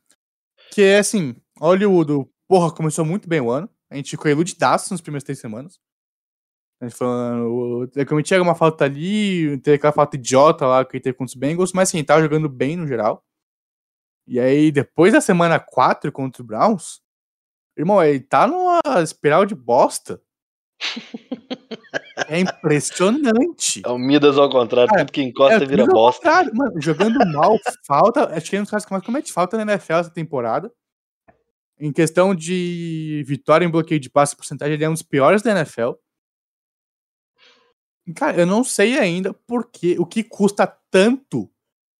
Que é assim, olha o Udo, porra, começou muito bem o ano. A gente ficou iludidaço nas primeiras três semanas. A gente falando, tinha uma falta ali, teve aquela falta idiota lá que teve contra os Bengals, mas assim, tava jogando bem no geral. E aí, depois da semana 4 contra o Browns, irmão, ele tá numa espiral de bosta. É impressionante. É o Midas ao contrário, Cara, tudo que encosta é, vira bosta. Mano, jogando mal, falta. Acho que é um dos caras que mais comete falta na NFL essa temporada. Em questão de vitória em bloqueio de passe porcentagem, ele é um dos piores da NFL. Cara, eu não sei ainda porque o que custa tanto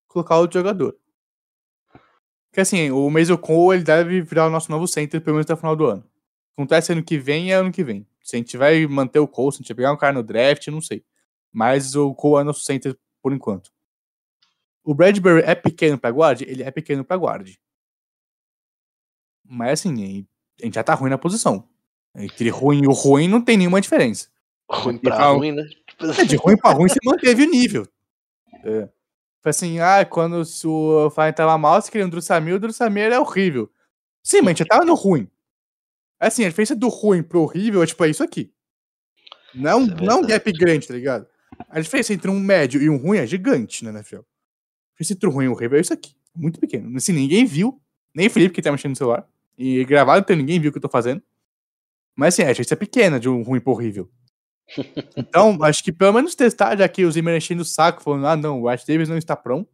colocar outro jogador. Que assim, o Mason Cole ele deve virar o nosso novo center pelo menos até o final do ano. Acontece ano que vem é ano que vem. Se a gente vai manter o Cole, se a gente vai pegar um cara no draft, não sei. Mas o Cole é nosso center por enquanto. O Bradbury é pequeno pra guard? Ele é pequeno pra guard. Mas assim, a gente já tá ruim na posição. Entre ruim e o ruim não tem nenhuma diferença. Ruim pra ruim, né? É, de ruim pra ruim você manteve o nível. É. Tipo assim, ah, quando o Flying tava mal, você queria um Drussamir, o Drussamir é horrível. Sim, mas a gente já tava no ruim. Assim, a diferença do ruim pro horrível é tipo, é isso aqui. Não, é não um gap grande, tá ligado? A diferença entre um médio e um ruim é gigante na NFL. A diferença entre o ruim e o horrível é isso aqui. Muito pequeno. Assim, ninguém viu. Nem o Felipe que tá mexendo no celular. E gravado, então ninguém viu o que eu tô fazendo. Mas assim, a diferença é pequena de um ruim pro horrível. Então, acho que pelo menos testar, já que o Zimmer enchendo o saco, falando, ah, não, o Ash Davis não está pronto.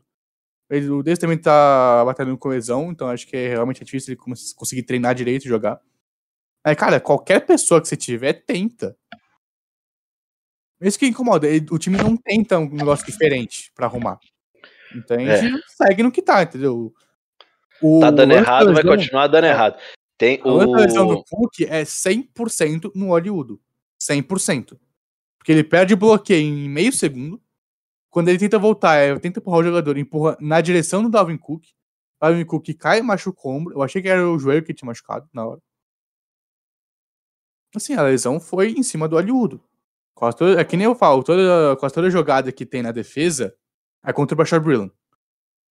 Ele, o Davis também tá batalhando com lesão, então acho que é, realmente é difícil ele conseguir treinar direito e jogar. Aí, cara, qualquer pessoa que você tiver, tenta. Isso que incomoda. O time não tenta um negócio diferente pra arrumar. Então a gente é. segue no que tá, entendeu? O tá dando errado, vai continuar dando é. errado. Tem o... A lesão do Cook é 100% no Hollywood. 100%. Porque ele perde bloqueio em meio segundo. Quando ele tenta voltar, é, tenta empurrar o jogador, empurra na direção do Dalvin Cook. O Dalvin Cook cai e machuca o ombro. Eu achei que era o joelho que tinha machucado na hora. Assim, a lesão foi em cima do Hollywood. Quase toda, é que nem eu falo, toda, quase toda jogada que tem na defesa é contra o Bashar Brillan.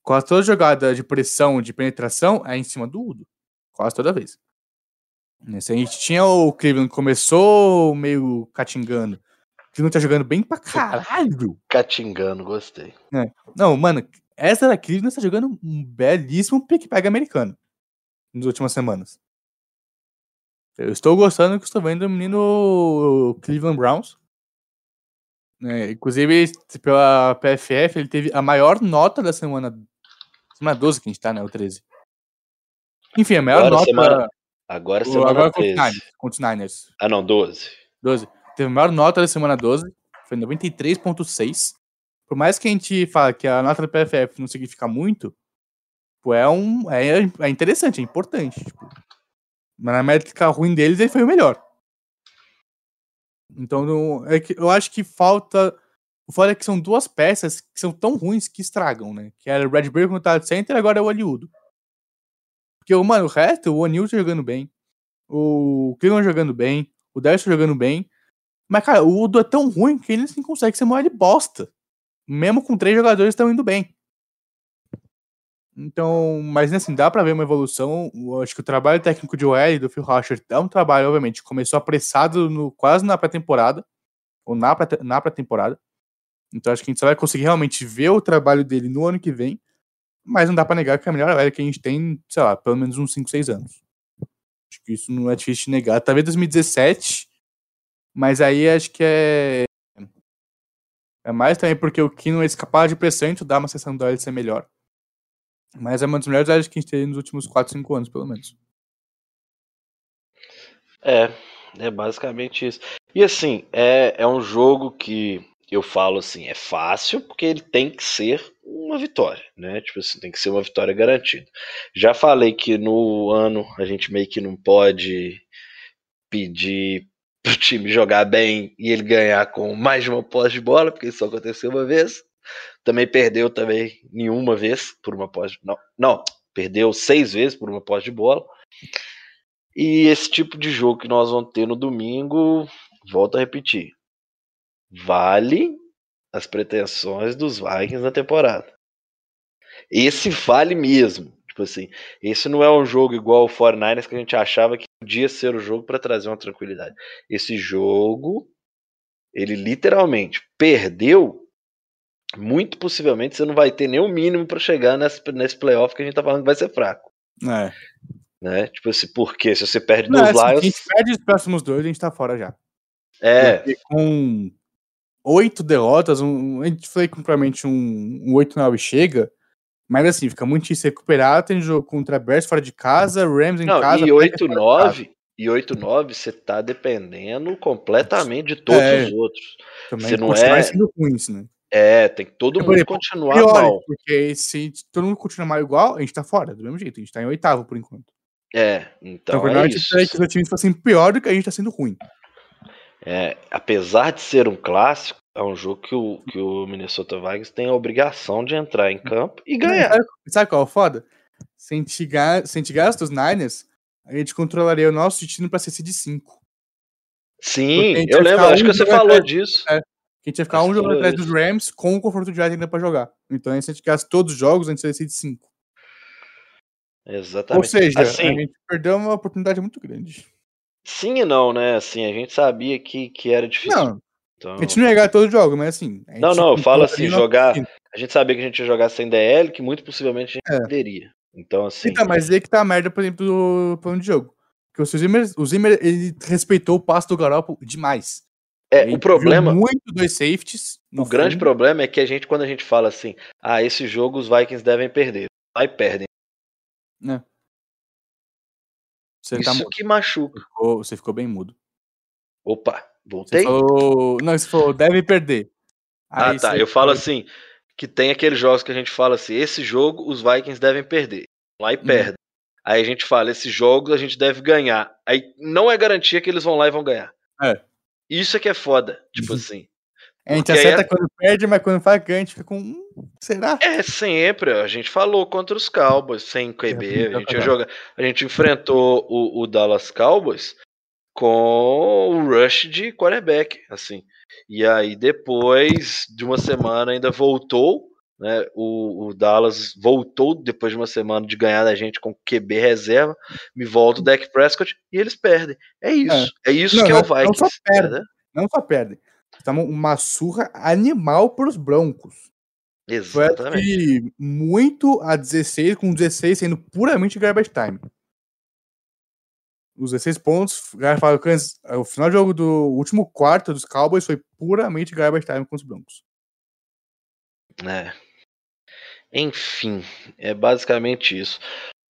Quase toda jogada de pressão, de penetração, é em cima do Udo. Quase toda vez. Nesse a gente tinha o Cleveland que começou meio catingando. O Cleveland tá jogando bem pra caralho. Catingando, gostei. É. Não, mano, essa da Cleveland tá jogando um belíssimo pick-peg americano nas últimas semanas. Eu estou gostando que estou vendo o menino Cleveland Browns. É, inclusive, pela PFF, ele teve a maior nota da semana. Semana 12 que a gente tá, né? O 13. Enfim, a maior agora nota. Semana, agora semana agora 13. Contra os Niners. Ah, não, 12. 12. Teve a maior nota da semana 12. Foi 93,6. Por mais que a gente fale que a nota da PFF não significa muito, é, um, é, é interessante, é importante. Tipo. Mas na métrica ruim deles, ele foi o melhor. Então, não, é que eu acho que falta. O foda é que são duas peças que são tão ruins que estragam, né? Que era o Red Bull com o Center agora é o Aliudo. Porque, mano, o resto, o O'Neal tá jogando bem, o Cleveland jogando bem, o Dexter jogando bem. Mas, cara, o Udo é tão ruim que ele não consegue ser maior de bosta. Mesmo com três jogadores estão indo bem. Então, mas assim, dá para ver uma evolução. Eu acho que o trabalho técnico de OL do Phil Rocher é um trabalho, obviamente, começou apressado no, quase na pré-temporada, ou na pré-temporada. Então acho que a gente só vai conseguir realmente ver o trabalho dele no ano que vem, mas não dá para negar que é a melhor velha que a gente tem, sei lá, pelo menos uns 5, 6 anos. Acho que isso não é difícil de negar. Talvez 2017, mas aí acho que é. É mais também porque o Kino é capaz de pressão, então dá uma sessão do ser melhor. Mas é uma das melhores áreas que a gente teve nos últimos 4, 5 anos, pelo menos. É, é basicamente isso. E assim, é, é um jogo que eu falo assim, é fácil porque ele tem que ser uma vitória, né? Tipo assim, tem que ser uma vitória garantida. Já falei que no ano a gente meio que não pode pedir pro time jogar bem e ele ganhar com mais de uma posse de bola, porque isso só aconteceu uma vez. Também perdeu também nenhuma vez por uma posse. Não, não, perdeu seis vezes por uma posse de bola. E esse tipo de jogo que nós vamos ter no domingo, volto a repetir, vale as pretensões dos Vikings na temporada. Esse vale mesmo. Tipo assim, esse não é um jogo igual o 49ers que a gente achava que podia ser o jogo para trazer uma tranquilidade. Esse jogo, ele literalmente perdeu muito possivelmente você não vai ter nem o mínimo para chegar nesse, nesse playoff que a gente tá falando que vai ser fraco. É. Né? Tipo assim, porque se você perde não, dos é, Lions. Se a gente perde os próximos dois, a gente tá fora já. É. Porque com oito derrotas, um, a gente foi completamente um, um 8-9 chega. Mas assim, fica muito difícil recuperar. Tem jogo contra Bears fora de casa, Rams em não, casa. E 8-9, e 8-9 você tá dependendo completamente de todos é, os outros. Também você não é sendo ruim, né? É, tem que todo mundo continuar pior, mal. Porque se todo mundo continuar mal igual, a gente tá fora, do mesmo jeito. A gente tá em oitavo por enquanto. É, então. então é isso. É que os times fossem pior do que a gente tá sendo ruim. É, apesar de ser um clássico, é um jogo que o, que o Minnesota Vikings tem a obrigação de entrar em campo e ganhar. Sabe, sabe qual é o foda? Se a gente, se a gente gasta os Niners, a gente controlaria o nosso destino pra ser de 5. Sim, eu lembro, acho que você falou disso. É, a gente ia ficar um jogo atrás dos Rams com o confronto direto ainda pra jogar. Então, se a gente ganhasse todos os jogos, a gente decide cinco. Exatamente. Ou seja, assim, a gente perdeu uma oportunidade muito grande. Sim e não, né? Assim, a gente sabia que, que era difícil. Não, então... A gente não ia ganhar todo o jogo, mas assim. Não, não, eu falo assim, jogar. A gente sabia que a gente ia jogar sem DL, que muito possivelmente a gente é. teria. Então, assim. Então, mas aí que tá a merda, por exemplo, do plano de jogo. Porque o Zimmer, o Zimmer ele respeitou o passo do Garoppolo demais. É, A o problema, muito dois safeties. o grande fundo. problema é que a gente, quando a gente fala assim, ah, esse jogo os Vikings devem perder. Aí perdem. Você, tá Isso mudo. que machuca. Ficou- você ficou bem mudo. Opa, Você voltei? falou. Não, você falou, deve perder. Ah, Aí tá. você Eu falo foi- assim, que tem aqueles jogos que a gente fala assim, esse jogo os Vikings devem perder. Lá e Uhum. perdem. Aí a gente fala, esses jogos a gente deve ganhar. Aí não é garantia que eles vão lá e vão ganhar. É. Isso é que é foda. Tipo Uhum. assim. A gente acerta é- quando perde, mas quando faz ganha, a gente fica com. "Hum, será? É sempre, a gente falou contra os Cowboys, sem QB, É, a gente, joga, a gente enfrentou o, o Dallas Cowboys com o rush de quarterback, assim. E aí depois de uma semana ainda voltou, né? O, o Dallas voltou depois de uma semana de ganhar da gente com QB reserva, me volta o Dak Prescott e eles perdem. É isso, é, isso Não, que é o não- não Vikings. só perde. né? Não só perde. Estamos uma surra animal pros Broncos. Foi acho Exatamente. que muito a 16, com 16 sendo puramente garbage time. Os 16 pontos, o o final do jogo do último quarto dos Cowboys foi puramente garbage time com os Broncos. É. Enfim, é basicamente isso.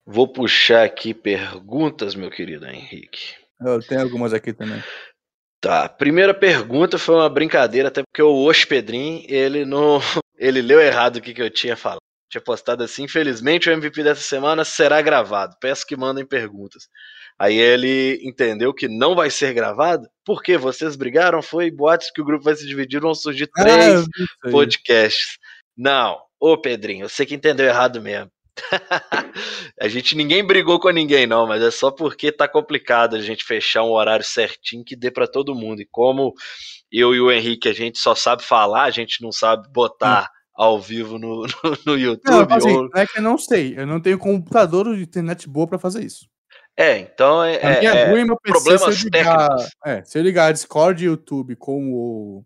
Vou puxar aqui perguntas, meu querido Henrique. Eu tenho algumas aqui também. Tá, primeira pergunta foi uma brincadeira, até porque o Hospedrin, ele não. Ele leu errado o que, que eu tinha falado. Tinha postado assim, infelizmente o MVP dessa semana será gravado. Peço que mandem perguntas. Aí ele entendeu que não vai ser gravado, porque vocês brigaram, foi boatos que o grupo vai se dividir, vão surgir Ah, três aí. podcasts. Não, ô Pedrinho, eu sei que entendeu errado mesmo. a gente ninguém brigou com ninguém não, mas é só porque tá complicado a gente fechar um horário certinho que dê pra todo mundo. E como eu e o Henrique a gente só sabe falar, a gente não sabe botar ao vivo no, no, no Não, YouTube. assim, ou- não é que eu não sei. Eu não tenho computador ou internet boa pra fazer isso. É, então é, A minha é- é- ruim, meu PC, problemas se eu ligar, técnicos. é, se eu ligar Discord e YouTube com o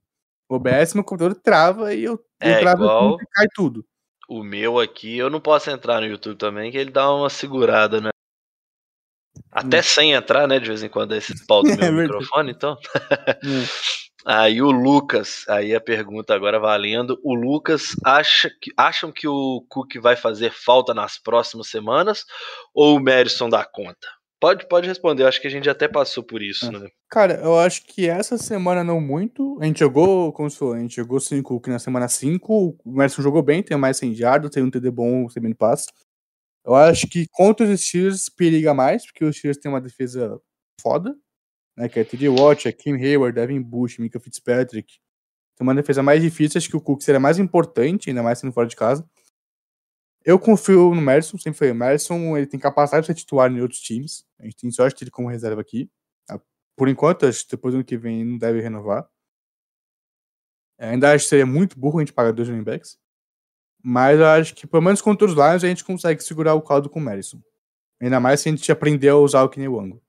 OBS, meu computador trava e eu, eu É, travo igual- e cai tudo. O meu aqui, eu não posso entrar no YouTube também, que ele dá uma segurada, né? Até sem entrar, né? De vez em quando, esse pau do É meu verdade. microfone, então. Hum. Aí o Lucas, aí a pergunta agora valendo. O Lucas acha que, acham que o Cook vai fazer falta nas próximas semanas ou o Madison dá conta? Pode, pode responder, eu acho que a gente até passou por isso, É. né? Cara, eu acho que essa semana não muito. A gente jogou, como se for, a gente jogou 5 na semana 5. O Merson jogou bem, tem mais 100 jardas, tem um TD bom recebendo passe. Eu acho que contra os Steelers periga mais, porque os Steelers têm uma defesa foda. Né, que é TD Watt, é Kim Hayward, Devin Bush, Mika Fitzpatrick. Tem uma defesa mais difícil, acho que o Cook seria mais importante, ainda mais sendo fora de casa. Eu confio no Merson, sempre foi. O Merson ele tem capacidade de ser titular em outros times. A gente tem sorte dele como reserva aqui. Por enquanto, acho que depois do ano que vem não deve renovar. É, Ainda acho que seria muito burro a gente pagar dois running backs. Mas eu acho que, pelo menos contra os Lions, a gente consegue segurar o caldo com o Madison. Ainda mais se a gente aprender a usar o Kinewango.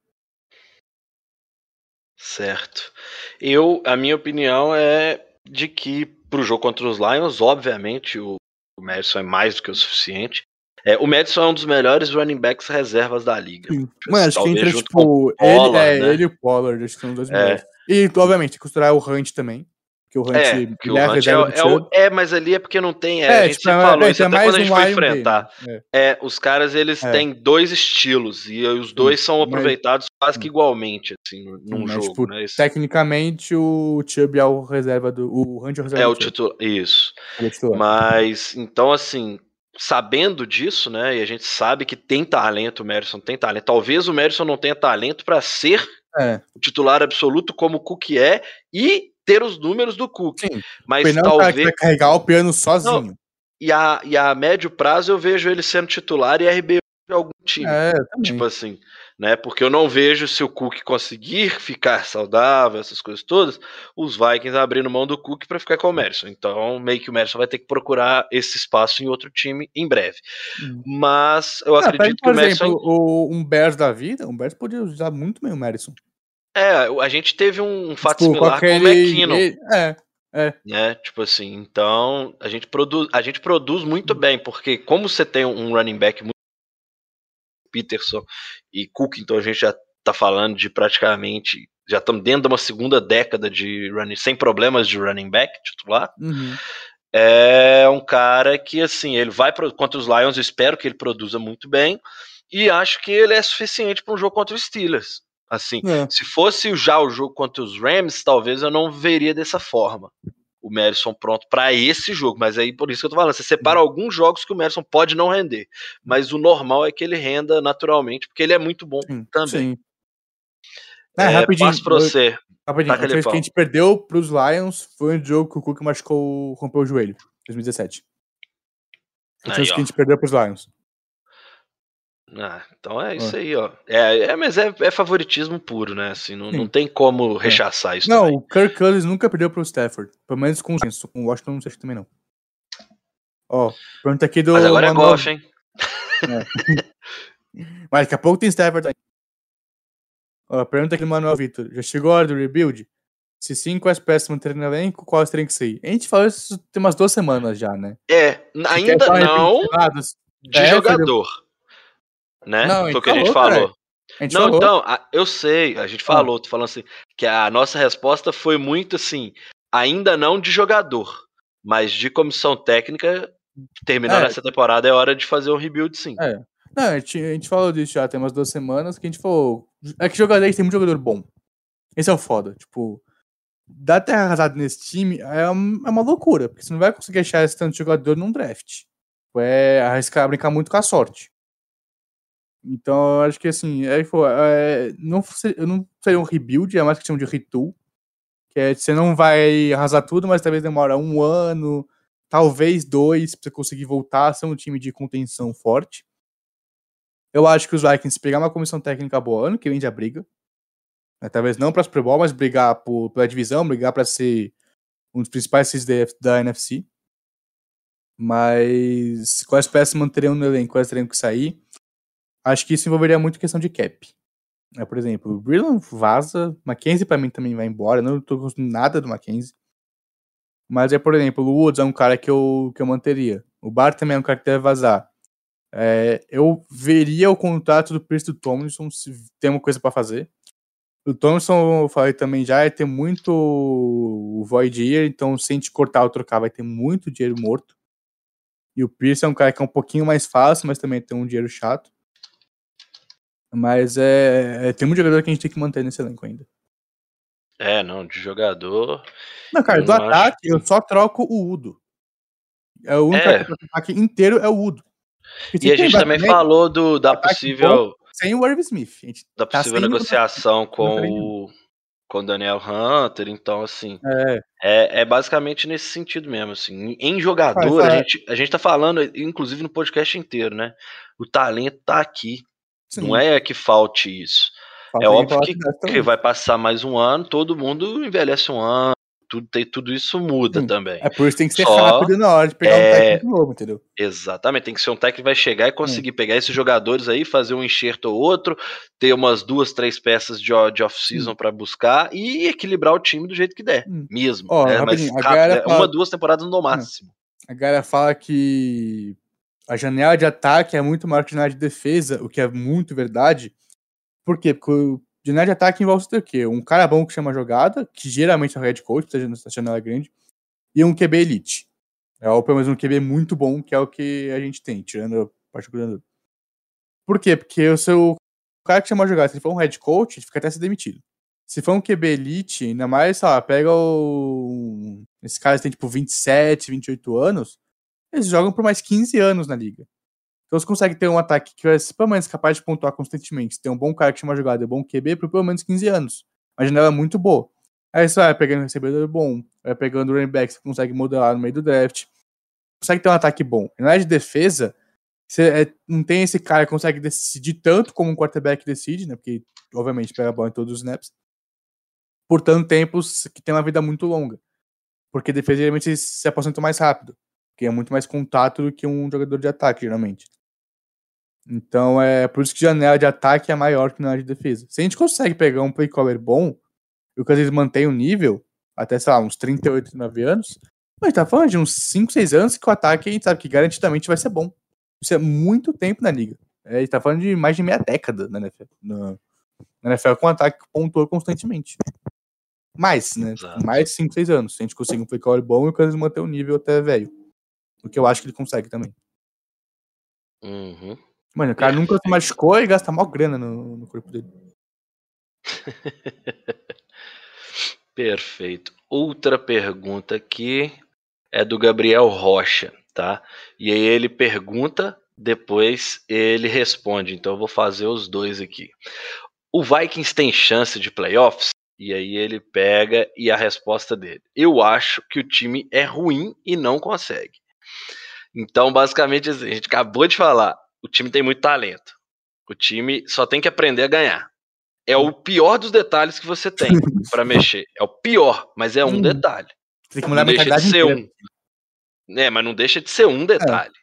Certo. Eu, a minha opinião é de que pro jogo contra os Lions, obviamente, o, o Madison é mais do que o suficiente. É, o Madison é um dos melhores running backs reservas da liga. Mano, acho que entra, com tipo, o ele, Pollard, é, né? ele e o Pollard, acho que são dois É. melhores. E, obviamente, costurar o Hunt também. Porque o Hunt, É, que o é Hunt é, é, o- Chubb. é, mas ali é porque não tem. É, É, a gente tipo, é- falou é, isso é até quando a gente um foi enfrentar. né? É, os caras eles É. têm dois estilos e os dois são mas- aproveitados quase que igualmente assim num Mas, jogo, tipo, né? Tecnicamente, o Chubb é o reserva do. O Hunt é o reserva é o título, isso. é. Mas então assim, sabendo disso, né? E a gente sabe que tem talento, o Merson tem talento. Talvez o Merson não tenha talento para ser É, o titular absoluto como o Cook é e ter os números do Cook. sim. Mas não é cara que talvez vai carregar o piano sozinho. e a, e a médio prazo eu vejo ele sendo titular e RB de algum time. É. Tipo assim, né? Porque eu não vejo se o Cook conseguir ficar saudável, essas coisas todas, os Vikings abrindo mão do Cook para ficar com o Merson. Então, meio que o Merson vai ter que procurar esse espaço em outro time em breve. Hum. Mas eu Ah, pega, acredito que o Merson. exemplo, o, um Bears da vida, um Bears poderia usar muito bem o Madison. É, a gente teve um fato Tipo, similar com o McKinnon. ele- É, né? Tipo assim, então a gente produz, a gente produz muito bem, porque como você tem um running back muito Peterson e Cook, então a gente já tá falando de praticamente já estamos dentro de uma segunda década de running, sem problemas de running back titular. Uhum. É um cara que, assim, ele vai pro, contra os Lions, eu espero que ele produza muito bem, e acho que ele é suficiente para um jogo contra os Steelers. Assim, É. se fosse já o jogo contra os Rams, talvez eu não veria dessa forma. O Madison pronto para esse jogo, mas aí por isso que eu tô falando, você separa alguns jogos que o Madison pode não render, mas o normal é que ele renda naturalmente, porque ele é muito bom Sim, também. sim. É, rapidinho. passo pra você. Rapidinho, a vez que a gente perdeu pros Lions foi um jogo que o Cook machucou, rompeu o joelho, 2017. A vez que a gente perdeu pros Lions. Ah, então é isso aí, ó. É, é mas é, é favoritismo puro, né? Assim, não, Sim. não tem como rechaçar isso Não, também. o Kirk Cousins nunca perdeu pro Stafford. Pelo menos com o. Com o Washington, não sei se também não. Ó, pergunta aqui do. Mas agora é Goff, hein? Mas daqui a pouco tem Stafford aí. Ó, pergunta aqui do Manuel Vitor. Já chegou a hora do rebuild? Se sim, quais peças manterem no elenco, quais teriam que sair? A gente falou isso tem umas duas semanas já, né? É, ainda não de é, jogador. Né? Não, Foi o que a gente falou, falou. A gente Não, falou. então, eu sei, a gente Ah. falou, tô falando assim, que a nossa resposta foi muito assim, ainda não de jogador, mas de comissão técnica, terminando É. essa temporada é hora de fazer um rebuild sim. É. Não, a gente, a gente falou disso já tem umas duas semanas que a gente falou. É que jogador, tem muito jogador bom. Esse é o foda. Tipo, dar terra arrasada nesse time é, um- é uma loucura, porque você não vai conseguir achar esse tanto de jogador num draft. Tipo, É arriscar brincar muito com a sorte. Então, eu acho que assim, é, pô, é, não, eu não seria um rebuild, é mais questão de retool. Que é, você não vai arrasar tudo, mas talvez demora um ano, talvez dois, pra você conseguir voltar a ser um time de contenção forte. Eu acho que os Vikings, pegar uma comissão técnica boa, ano que vem já briga. Né, Talvez não para Super Bowl, mas brigar por, pela divisão, brigar para ser um dos principais seeds da NFC. Mas quais peças manteriam no elenco, quais teriam que sair? Acho que isso envolveria muito questão de cap. É, por exemplo, o Brillan vaza, Mackenzie para mim também vai embora, não tô gostando nada do Mackenzie. Mas é, por exemplo, o Woods é um cara que eu, que eu manteria. O Bar também é um cara que deve vazar. É, eu veria o contrato do Pierce do Tomlinson se tem uma coisa pra fazer. O Tomlinson, eu falei também já, é ter muito void year, então se a gente cortar ou trocar, vai ter muito dinheiro morto. E o Pierce é um cara que é um pouquinho mais fácil, mas também tem um dinheiro chato. Mas é, é- tem muito jogador que a gente tem que manter nesse elenco ainda. É, não, de jogador. Não, cara, do não ataque que- eu só troco o Udo. É o único É. ataque inteiro é o Udo. Se E a gente também falou do, da possível, Sem o Irv Smith. Da tá possível o- negociação com tem o, com o Daniel Hunter, então assim. É, É, é basicamente nesse sentido mesmo, assim. Em jogador, Vai, a gente, a gente tá falando, inclusive no podcast inteiro, né? O talento tá aqui. Sim. Não é que falte isso. Falta é óbvio que, que vai passar mais um ano, todo mundo envelhece um ano, tudo, tem, tudo isso muda Sim. também. É por isso que tem que ser Só rápido na hora de pegar é- um técnico novo, entendeu? Exatamente, tem que ser um técnico que vai chegar e conseguir pegar esses jogadores aí, fazer um enxerto ou outro, ter umas duas, três peças de, de off-season pra buscar e equilibrar o time do jeito que der, Hum. mesmo. Ó, né? Mas rápido, é fala- uma, duas temporadas no máximo. A galera fala que a janela de ataque é muito maior que a janela de defesa, o que é muito verdade. Por quê? Porque o janela de ataque envolve o quê? Um cara bom que chama jogada, que geralmente é o head coach, se a janela grande, e um QB elite. É, ou pelo menos um QB muito bom, que é o que a gente tem, tirando a parte do. Por quê? Porque o seu cara que chama jogada, se ele for um head coach, ele fica até ser demitido. Se for um QB elite, ainda mais, sei lá, pega o. Esse cara tem tipo 27, 28 anos, eles jogam por mais 15 anos na liga. Então você consegue ter um ataque que vai ser pelo menos capaz de pontuar constantemente. Tem um bom cara que chama jogada, é bom QB por pelo menos 15 anos. A janela é muito boa. Aí você vai pegando um recebedor bom, vai pegando running back, você consegue modelar no meio do draft. Consegue ter um ataque bom. Na área de defesa, você é, não tem esse cara que consegue decidir tanto como um quarterback decide, né? Porque, obviamente, pega a bola em todos os snaps. Por tanto tempo que tem uma vida muito longa. Porque defesa geralmente se aposenta mais rápido. Porque é muito mais contato do que um jogador de ataque, geralmente. Então é por isso que janela de ataque é maior que na área de defesa. Se a gente consegue pegar um play caller bom, e o que vezes mantém o nível, até, sei lá, uns 38, 39 anos, a gente tá falando de uns 5, 6 anos que o ataque a gente sabe que garantidamente vai ser bom. Isso é muito tempo na liga. É, a gente tá falando de mais de meia década na NFL, na, Na NFL com um ataque que pontua constantemente. Mais, né? Exato. Mais 5, 6 anos. Se a gente conseguir um play call bom e o Kansas manter o nível até velho. O que eu acho que ele consegue também. Uhum. Mano, o cara nunca se Perfeito. machucou e gasta mal grana no, no corpo dele. Perfeito. Outra pergunta aqui é do Gabriel Rocha, tá? E aí ele pergunta, depois ele responde. Então eu vou fazer os dois aqui. O Vikings tem chance de playoffs? E aí ele pega e a resposta dele. Eu acho que o time é ruim e não consegue. Então, basicamente, assim, a gente acabou de falar. O time tem muito talento. O time só tem que aprender a ganhar. É o pior dos detalhes que você tem pra mexer. É o pior, mas é um Hum. detalhe. Tem que mudar a Não deixa de ser inteira. um. É, mas não deixa de ser um detalhe.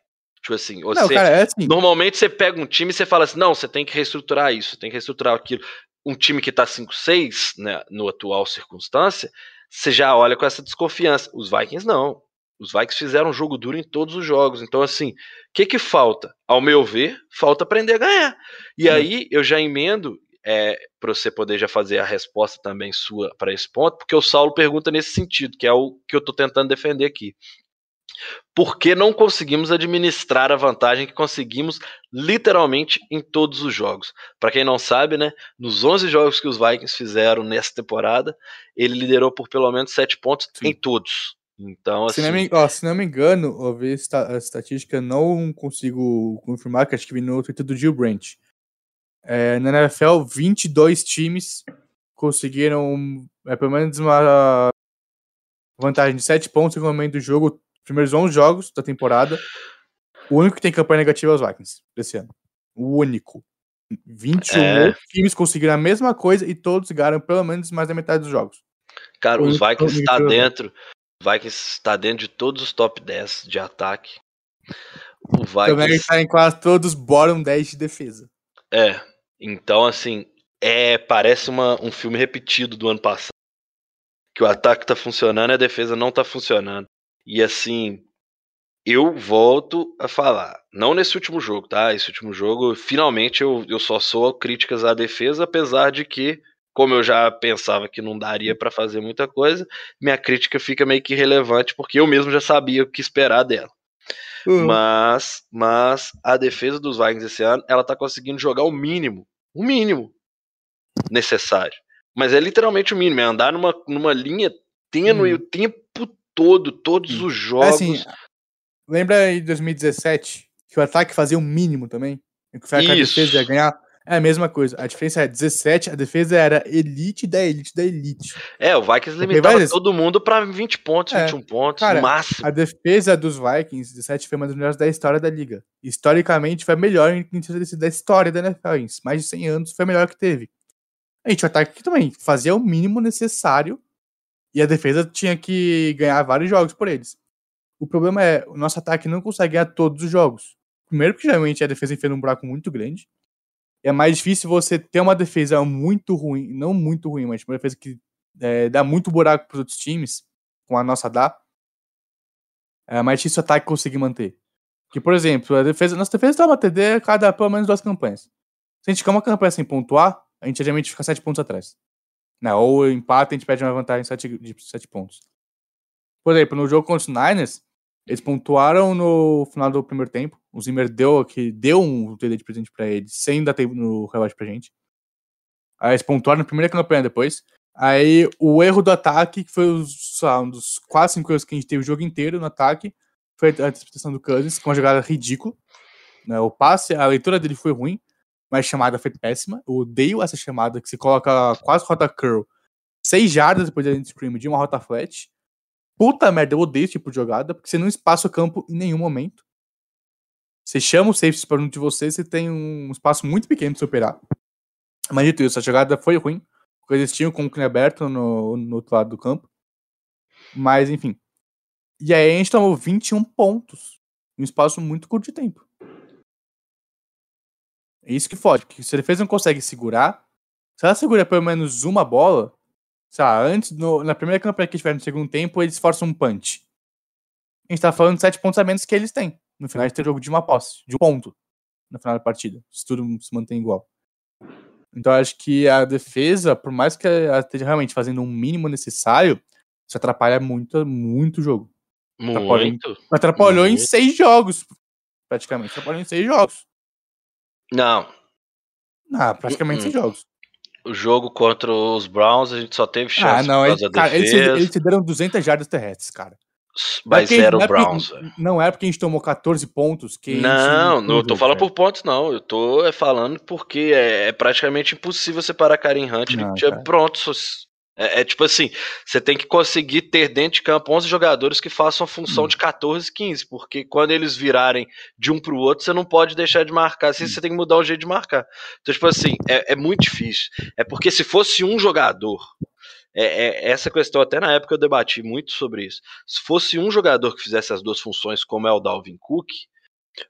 Tipo assim, Não, você. cara, é assim. Normalmente você pega um time e você fala assim: não, você tem que reestruturar isso, tem que reestruturar aquilo. Um time que tá 5-6, né, no atual circunstância, você já olha com essa desconfiança. Os Vikings não. Os Vikings fizeram um jogo duro em todos os jogos. Então, assim, o que que falta? Ao meu ver, falta aprender a ganhar. E Hum. aí eu já emendo é, para você poder já fazer a resposta também sua para esse ponto, porque o Saulo pergunta nesse sentido, que é o que eu tô tentando defender aqui. Por que não conseguimos administrar a vantagem que conseguimos literalmente em todos os jogos? Para quem não sabe, né, nos 11 jogos que os Vikings fizeram nessa temporada, ele liderou por pelo menos 7 pontos Sim. em todos. Então, Se assim, não, me, ó, se não me engano, eu vi esta- a estatística, não consigo confirmar, que acho que vi no Twitter do Gil Branch. É, na NFL, 22 times conseguiram é, pelo menos uma vantagem de 7 pontos no momento do jogo, os primeiros 11 jogos da temporada. O único que tem campanha negativa é os Vikings desse ano. O único. 21 É. times conseguiram a mesma coisa e todos ganharam pelo menos mais da metade dos jogos. cara, os Vikings está dentro. O Vikings está dentro de todos os top 10 de ataque. O Também Vikings está em quase todos os bottom 10 de defesa. É. Então, assim, é parece uma, um filme repetido do ano passado. Que o ataque tá funcionando e a defesa não tá funcionando. E assim, eu volto a falar. Não nesse último jogo, tá? Esse último jogo, finalmente, eu, eu só sou críticas à defesa, apesar de que, como eu já pensava que não daria pra fazer muita coisa, minha crítica fica meio que irrelevante, porque eu mesmo já sabia o que esperar dela. Mas, mas a defesa dos Vikings esse ano, ela tá conseguindo jogar o mínimo, o mínimo necessário. Mas é literalmente o mínimo, é andar numa, numa linha tênue Hum. o tempo todo, todos os É jogos. assim, lembra em 2017 que o ataque fazia o mínimo também? E que Isso. defesa ia ganhar? É a mesma coisa. A diferença é 17, a defesa era elite da elite da elite. é, o Vikings limitava vai- todo mundo pra 20 pontos, É, 21 pontos, cara, no máximo. A defesa dos Vikings 17 foi uma das melhores da história da liga. Historicamente, foi a melhor da história da NFL. Em mais de 100 anos, foi a melhor que teve. A gente, o ataque também fazia o mínimo necessário e a defesa tinha que ganhar vários jogos por eles. O problema é, o nosso ataque não consegue ganhar todos os jogos. Primeiro, porque geralmente a defesa enfia num buraco muito grande. É mais difícil você ter uma defesa muito ruim, não muito ruim, mas uma defesa que é, dá muito buraco para os outros times, com a nossa dá. É mais difícil o ataque conseguir manter. Que, por exemplo, a defesa, nossa defesa dá uma TD a cada pelo menos duas campanhas. Se a gente ficar uma campanha sem pontuar, a gente geralmente fica sete pontos atrás. Né? Ou empata, a gente perde uma vantagem sete, de sete pontos. Por exemplo, no jogo contra os Niners, eles pontuaram no final do primeiro tempo. O Zimmer deu, aqui, deu um TD de presente pra eles, sem dar tempo no relógio pra gente. Aí eles pontuaram na primeira campanha depois. Aí o erro do ataque, que foi os, lá, um dos quase cinco erros que a gente teve o jogo inteiro no ataque, foi a interpretação do Cousins, com uma jogada ridícula. Né? O passe, a leitura dele foi ruim, mas a chamada foi péssima. Eu odeio essa chamada que você coloca quase rota curl, seis jardas depois da end scream de uma rota flat. Puta merda, eu odeio esse tipo de jogada, porque você não espaça o campo em nenhum momento. Você chama o safety para um de você, você tem um espaço muito pequeno de superar. Mas dito isso, a jogada foi ruim, porque eles tinham o clean aberto no, no outro lado do campo. Mas, enfim. E aí a gente tomou 21 pontos em um espaço muito curto de tempo. É isso que fode, porque se a defesa não consegue segurar, se ela segura pelo menos uma bola, sei lá, antes, no- na primeira campanha que tiver no segundo tempo, eles forçam um punch. A gente tá falando de 7 pontos a menos que eles têm. No final a gente tem jogo de uma posse, de um ponto, no final da partida, se tudo se mantém igual. Então eu acho que a defesa, por mais que ela esteja realmente fazendo o mínimo necessário, isso atrapalha muito, muito o jogo. Atrapalhou em- Muito. Atrapalhou em Muito. seis jogos, praticamente. Atrapalhou em seis jogos. Não, Ah, praticamente seis Hum. jogos. o jogo contra os Browns a gente só teve chance Ah, não, por causa da cara, eles, defesa, eles te deram 200 jardas terrestres, cara. Mas Não é porque- era não é porque- Browns. velho. Não é porque a gente tomou 14 pontos que. Não, não tô falando cara. por pontos, não. Eu tô é, falando porque é, é praticamente impossível separar Karen Hunt. Ele Não, tinha pronto. É, é tipo assim, você tem que conseguir ter dentro de campo 11 jogadores que façam a função Hum. de 14, 15, porque quando eles virarem de um pro outro, você não pode deixar de marcar, assim, Hum. você tem que mudar o jeito de marcar. Então, tipo assim, é, é muito difícil. É porque se fosse um jogador, é, é- essa questão até na época eu debati muito sobre isso. Se fosse um jogador que fizesse as duas funções, como é o Dalvin Cook,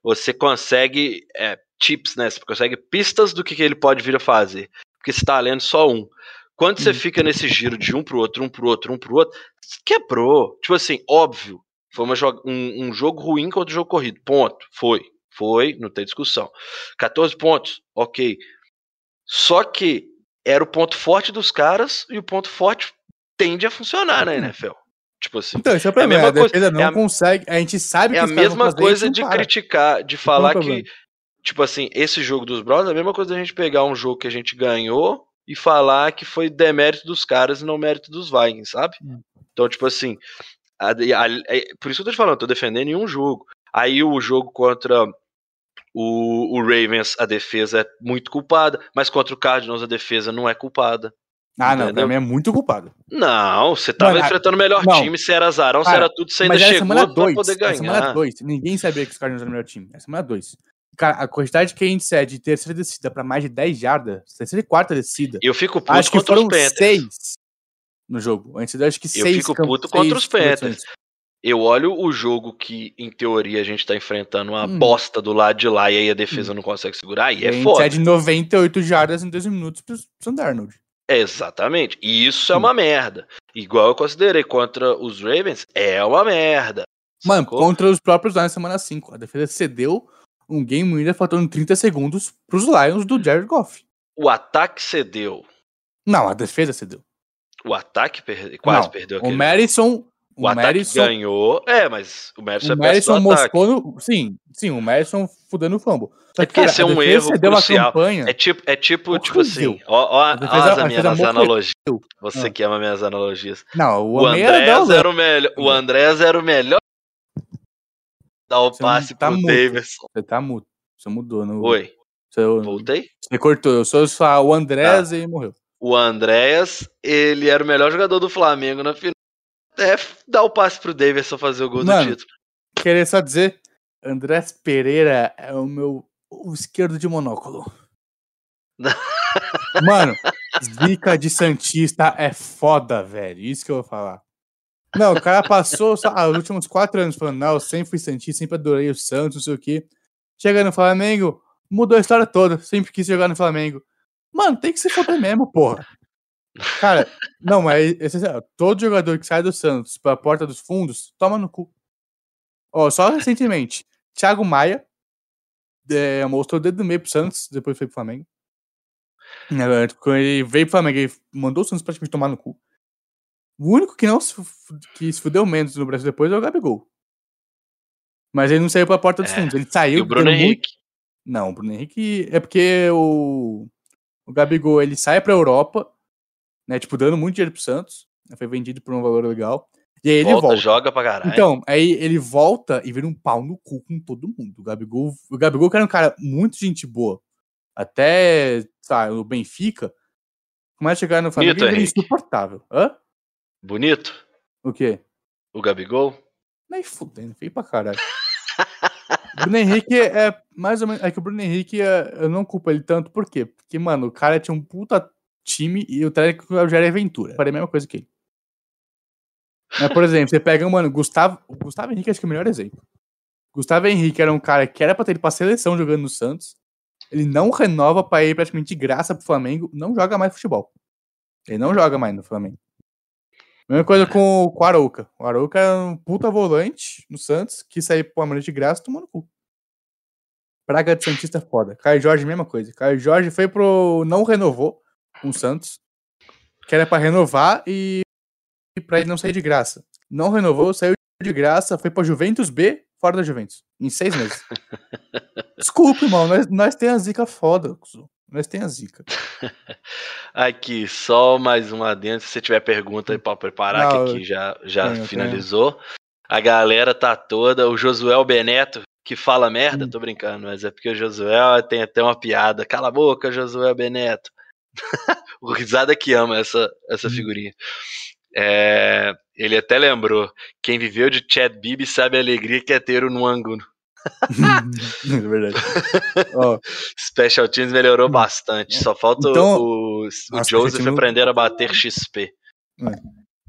você consegue é, tips, né? Você consegue pistas do que, que ele pode vir a fazer. Porque você tá lendo só um. Quando você Hum. fica nesse giro de um pro outro, um pro outro, um pro outro, quebrou. Tipo assim, óbvio. Foi uma um, um jogo ruim contra o jogo corrido. Ponto. Foi. Foi, não tem discussão. 14 pontos, ok. Só que era o ponto forte dos caras e o ponto forte tende a funcionar na NFL. Tipo assim. Então, esse é o É a problema. mesma a coisa- defesa não é a- consegue. A gente sabe É que a caras vão mesma fazer, coisa a de para. criticar, de é falar problema. que, tipo assim, esse jogo dos Browns é a mesma coisa da gente pegar um jogo que a gente ganhou e falar que foi demérito dos caras e não mérito dos Vikings, sabe? Hum. Então, tipo assim, a- a- é- por isso que eu tô te falando, eu tô defendendo em um jogo. Aí o jogo contra o, o Ravens, a defesa é muito culpada, mas contra o Cardinals a defesa não é culpada. Ah, não, pra mim é muito culpado. Não, você tava Mano, enfrentando o melhor não. time, se era azarão, se Cara, era tudo, você ainda chegou semana pra 2. poder ganhar. semana 2. Ninguém sabia que os Cardinals eram o melhor time. É semana 2. Cara, a quantidade que a gente cede de terceira descida pra mais de 10 jardas, terceira e quarta descida, Eu fico puto acho que contra foram os Panthers. 6 no jogo. Antes eu acho que 6 fico puto contra os Panthers. Eu olho o jogo que, em teoria, a gente tá enfrentando uma Hum. bosta do lado de lá e aí a defesa não consegue segurar, aí é gente foda. cede 98 jardas em 2 minutos pro Sam Darnold. É, exatamente. E isso é Hum. uma merda. Igual eu considerei contra os Ravens, é uma merda. Mano, Sacou? contra os próprios Lions semana 5. A defesa cedeu um game winner faltando 30 segundos pros Lions do Jared Goff. O ataque cedeu. Não, a defesa cedeu. O ataque perde... quase Não, perdeu O aquele. Madison. O ataque Madison, ganhou. É, mas o Madison o é Madison moscou no. Sim, sim, o Madison fudendo o fumble. Só É que, porque cara, esse é um erro crucial. uma campanha. É tipo, é tipo, tipo Horrível. assim, ó, ó, A ó as a minhas morreu. analogias. Você Ah. que ama minhas analogias. Não, o, O Andrés era o melhor. O Andrés era o melhor. Dar o Você não passe tá pro mudo. Davidson. Você tá mudo. Você mudou. No... Oi, Você, voltei? você cortou. Eu sou só o Andrés Tá. e morreu. O Andréas, ele era o melhor jogador do Flamengo na final. É dar o passe pro Davidson fazer o gol Mano. do título. Queria só dizer: Andrés Pereira é o meu o esquerdo de monóculo. Mano, zica de Santista é foda, velho. Isso que eu vou falar. Não, o cara passou os últimos quatro anos falando, não, eu sempre fui Santista, sempre adorei o Santos, não sei o quê. Chega no Flamengo, mudou a história toda, sempre quis jogar no Flamengo. Mano, tem que se foder mesmo, porra. Cara, não, mas esse, todo jogador que sai do Santos pra porta dos fundos, toma no cu. Ó, só recentemente, Thiago Maia é, mostrou o dedo no meio pro Santos, depois foi pro Flamengo. Quando ele veio pro Flamengo, ele mandou o Santos praticamente tomar no cu. O único que não se, que se fudeu menos no Brasil depois é o Gabigol. Mas ele não saiu pra porta dos É, fundos. Ele saiu. E o Bruno dando muito- Henrique. Não, o Bruno Henrique é porque o, o Gabigol ele sai pra Europa, né? Tipo, dando muito dinheiro pro Santos. né, Foi vendido por um valor legal. E aí ele volta, volta. joga pra caralho. Então, aí ele volta e vira um pau no cu com todo mundo. O Gabigol, o Gabigol que era um cara muito gente boa. Até, sabe, o Benfica. Começa a chegar no Flamengo e vira Henrique. insuportável. Hã? Bonito, O quê? o Gabigol. Nem fudendo, feio pra caralho. O Bruno Henrique é mais ou menos. É que o Bruno Henrique, é- eu não culpo ele tanto, por quê? Porque, mano, o cara tinha um puta time e o técnico é o Jair Ventura. Faria a mesma coisa que ele. Mas, por exemplo, você pega, mano, Gustavo. Gustavo Henrique acho que é o melhor exemplo. Gustavo Henrique era um cara que era pra ter ido pra seleção jogando no Santos. Ele não renova pra ir praticamente de graça pro Flamengo. Não joga mais futebol. Ele não joga mais no Flamengo. Mesma coisa com, com o Arouca. O Arouca é um puta volante no Santos, que saiu pro Palmeiras de graça tomando cu. Praga de Santista é foda. Caio Jorge, mesma coisa. Caio Jorge foi pro. Não renovou com o Santos. Que era pra renovar e. e pra ele não sair de graça. Não renovou, saiu de graça, foi pra Juventus B, fora da Juventus. Em seis meses. Desculpa, irmão. Nós, nós tem a zica foda, cuzão. Nós tem a zica. Aqui, só mais um adendo. Se você tiver pergunta aí pra preparar, Não, que aqui já, já tenho, finalizou. A galera tá toda. O Josuel Beneto, que fala merda, Hum. tô brincando, mas é porque o Josuel tem até uma piada. Cala a boca, Josuel Beneto. o risada que ama essa, essa Hum. figurinha. É, ele até lembrou: quem viveu de Chad Bibi sabe a alegria que é ter o Nwangu. é verdade. Ó, Special Teams melhorou bastante. Só falta o- Então- o, o Nossa, Joseph aprender a bater XP.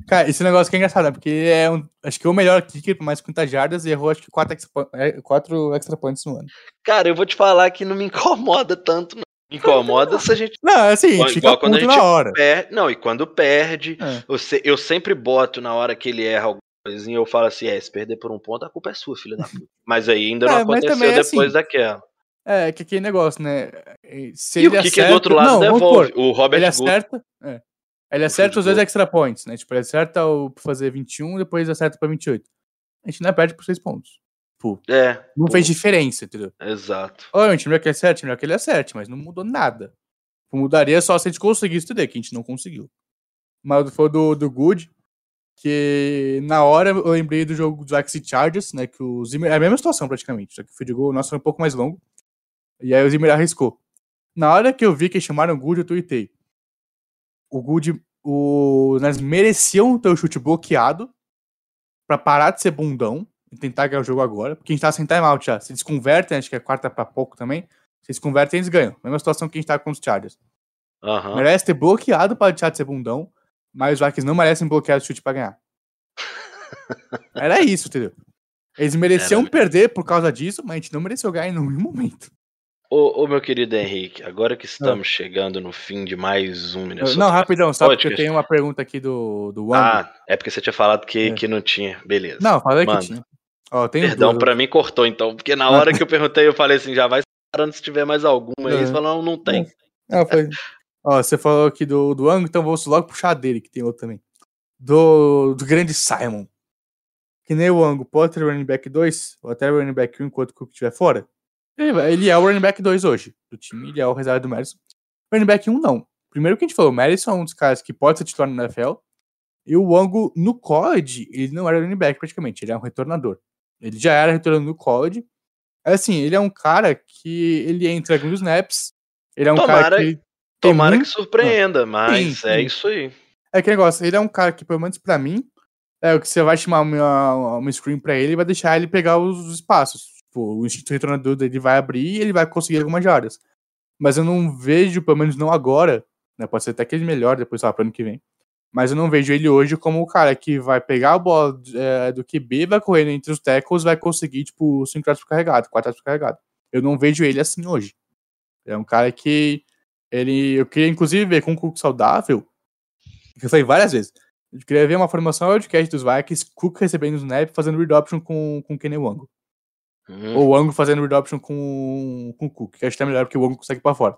Cara, esse negócio que é engraçado, né? Porque é um. Acho que é o melhor kicker por mais 50 jardas e errou acho que 4 extra, é, quatro extra points no ano. Cara, eu vou te falar que não me incomoda tanto. Não. Incomoda se a gente Não, é assim, Igual- igual quando a gente na hora. perde. Não, e quando perde, É. você, eu sempre boto na hora que ele erra alguma coisinha, eu falo assim: é, se perder por um ponto, a culpa é sua, filho da puta. Mas aí ainda não É, aconteceu é depois assim. daquela. É, que aquele negócio, né? Se E o que, que do outro lado não, devolve? supor, o Robert ele acerta. É. Ele acerta os dois extra points, né? Tipo, ele acerta o pra fazer 21, depois acerta pra 28. A gente não perde por 6 pontos. Pô, É, não pô, fez diferença, entendeu? exato. Obviamente, melhor que ele acerte, melhor que ele acerte, mas não mudou nada. Mudaria só se a gente conseguisse entender, que a gente não conseguiu. Mas foi do, do Good, que na hora eu lembrei do jogo dos Axie Chargers, né? Que o Zimmer. É a mesma situação praticamente, só que o field goal nosso foi um pouco mais longo. E aí o Zimmer arriscou. Na hora que eu vi que chamaram o Good, eu tuitei. O Good, o, nós mereciam ter o chute bloqueado pra parar de ser bundão tentar ganhar o jogo agora, porque a gente tá sem timeout já. Se eles convertem, acho que é quarta pra pouco também. Se eles convertem, eles ganham. Mesma situação que a gente tá com os Chargers. Aham. Merece ter bloqueado para deixar de ser bundão, mas os Vikings não merecem bloquear o chute pra ganhar. Era isso, entendeu? Eles mereciam Era. perder por causa disso, mas a gente não mereceu ganhar em nenhum momento. Ô, ô, meu querido Henrique, agora que estamos chegando no fim de mais um Minnesota. não, rapidão, só porque eu tenho uma pergunta aqui do, do Wang. Ah, é porque você tinha falado que, É. que não tinha. Beleza. não, falei manda. que tinha. Ó, Perdão, pra mim cortou então, porque na Ah. hora que eu perguntei, eu falei assim, já vai parando se tiver mais alguma. É. eles falaram, não, não tem. Não, foi... Ó, você falou aqui do, do Wang, então vou logo puxar dele, que tem outro também. Do, do grande Simon. Que nem o Wang, pode ter running back 2, ou até running back 1 enquanto o Cook estiver fora. Ele, é o running back 2 hoje do time, ele é o reserva do Madison. Running back 1 não. Primeiro que a gente falou, o Madison é um dos caras que pode ser titular no NFL. E o Wango, no college, ele não era running back praticamente, ele é um retornador. Ele já era retornador no college. Assim, ele é um cara que ele entra alguns snaps. Ele é um Tomara- cara que. Tomara muito- que surpreenda, mas Sim, é sim. isso aí. É que negócio, ele é um cara que, pelo menos pra mim, é o que você vai chamar uma, uma screen pra ele e vai deixar ele pegar os espaços. Tipo, o instinto retornador dele vai abrir e ele vai conseguir algumas jardas. Mas eu não vejo, pelo menos não agora, né? Pode ser até que ele melhore depois, lá, pro ano que vem. Mas eu não vejo ele hoje como o cara que vai pegar a bola é, do QB, vai correndo entre os tackles, vai conseguir, tipo, 5 yards por carregado, 4 yards por carregado. Eu não vejo ele assim hoje. É um cara que ele. Eu queria, inclusive, ver com um Cook saudável. Que eu falei várias vezes. Eu queria ver uma formação wildcat dos Vikings, Cook recebendo o snap, fazendo read option com, com Kenny Wango. Hum, Ou o Wango fazendo read option com, com o Cook, que acho que é melhor porque o Wango consegue ir pra fora.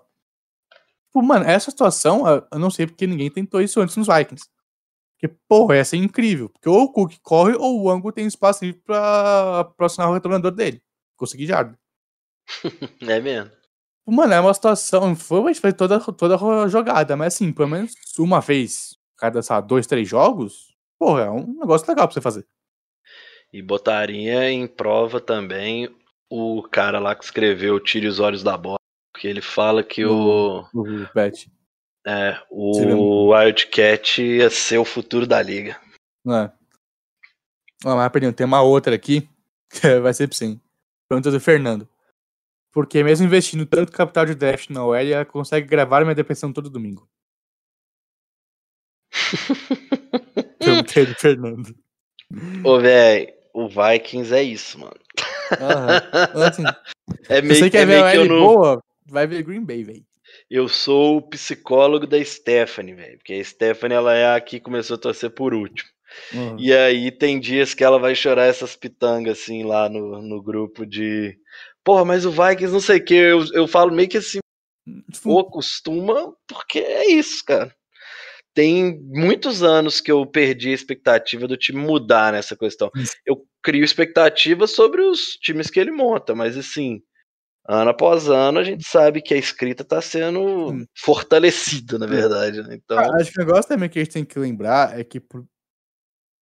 Tipo, mano, essa situação, eu- não sei porque ninguém tentou isso antes nos Vikings. Porque, porra, ia ser incrível. Porque ou o Cook corre ou o Wango tem espaço livre pra, assinar o retornador dele. Conseguir jarda. É mesmo. Mano, é uma situação. Foi, fez toda, toda a jogada, mas assim, pelo menos uma vez, cada, lá, dois, três jogos, porra, é um negócio legal pra você fazer. E botaria em prova também o cara lá que escreveu Tire os Olhos da Bola. Porque ele fala que o, O Pet. é, o Wildcat ia ser o futuro da liga. É? Ó, mas rapidinho, tem uma outra aqui, que vai ser sim. Pergunta do Fernando. Porque mesmo investindo tanto capital de draft na OL, ela consegue gravar minha depressão todo domingo. Perguntei do Fernando. Ô, velho, o Vikings é isso, mano. Aham. Assim, É se meio, você quer é ver meio a que eu não. boa, vai ver Green Bay, velho. Eu sou o psicólogo da Stephanie, velho. Porque a Stephanie, ela é a que começou a torcer por último. Uhum. E aí tem dias que ela vai chorar essas pitangas, assim, lá no, no grupo de porra, mas o Vikings não sei o que. Eu, eu falo meio que assim, ou acostuma, porque é isso, cara. Tem muitos anos que eu perdi a expectativa do time mudar nessa questão. Isso. Eu crio expectativa sobre os times que ele monta, mas assim, ano após ano a gente sabe que a escrita tá sendo fortalecida, na verdade. né? Então, Ah, Acho que o negócio também que a gente tem que lembrar é que por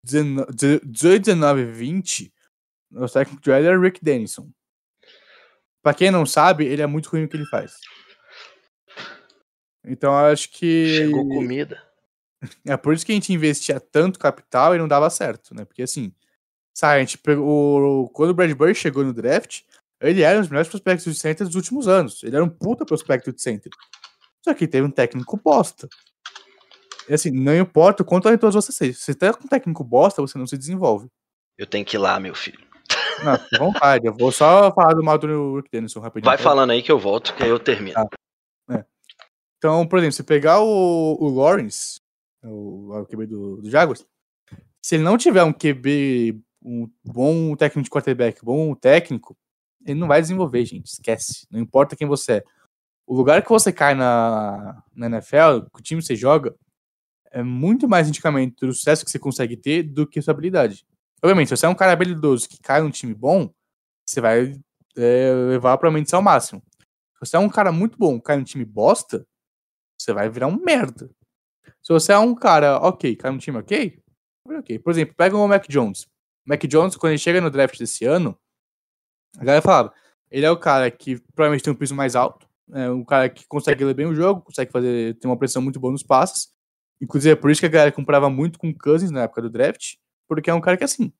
19 18, 19 20, o técnico de era Rick Dennison. Pra quem não sabe, ele é muito ruim no que ele faz. Então eu acho que chegou comida. é por isso que a gente investia tanto capital e não dava certo, né? Porque assim, sabe, a gente pegou, o- quando o Brad Bird chegou no draft, ele era um dos melhores prospectos de center dos últimos anos. Ele era um puta prospecto de center. Só que teve um técnico bosta. E assim, não importa o quanto talentoso você seja. Se você tá com um técnico bosta, você não se desenvolve. Eu tenho que ir lá, meu filho. Não, vontade. Eu vou só falar do mal do Rick Dennison rapidinho. Vai falando aí que eu volto, que aí eu termino. Tá. Então, por exemplo, se pegar o, o Lawrence, o, o QB do, do Jaguars, se ele não tiver um QB, um bom técnico de quarterback, bom técnico, ele não vai desenvolver, gente. Esquece. Não importa quem você é. O lugar que você cai na, na NFL, o time que você joga, é muito mais indicamento do sucesso que você consegue ter do que sua habilidade. Obviamente, se você é um cara habilidoso que cai num time bom, você vai é, levar provavelmente ao máximo. Se você é um cara muito bom, cai num time bosta, você vai virar um merda. Se você é um cara ok, cai num time ok, ok. Por exemplo, pega o Mac Jones. O Mac Jones, quando ele chega no draft desse ano, a galera falava, ele é o cara que provavelmente tem um piso mais alto, é um cara que consegue ler bem o jogo, consegue fazer, ter uma pressão muito boa nos passes. Inclusive, é por isso que a galera comprava muito com Cousins na época do draft, porque é um cara que, assim,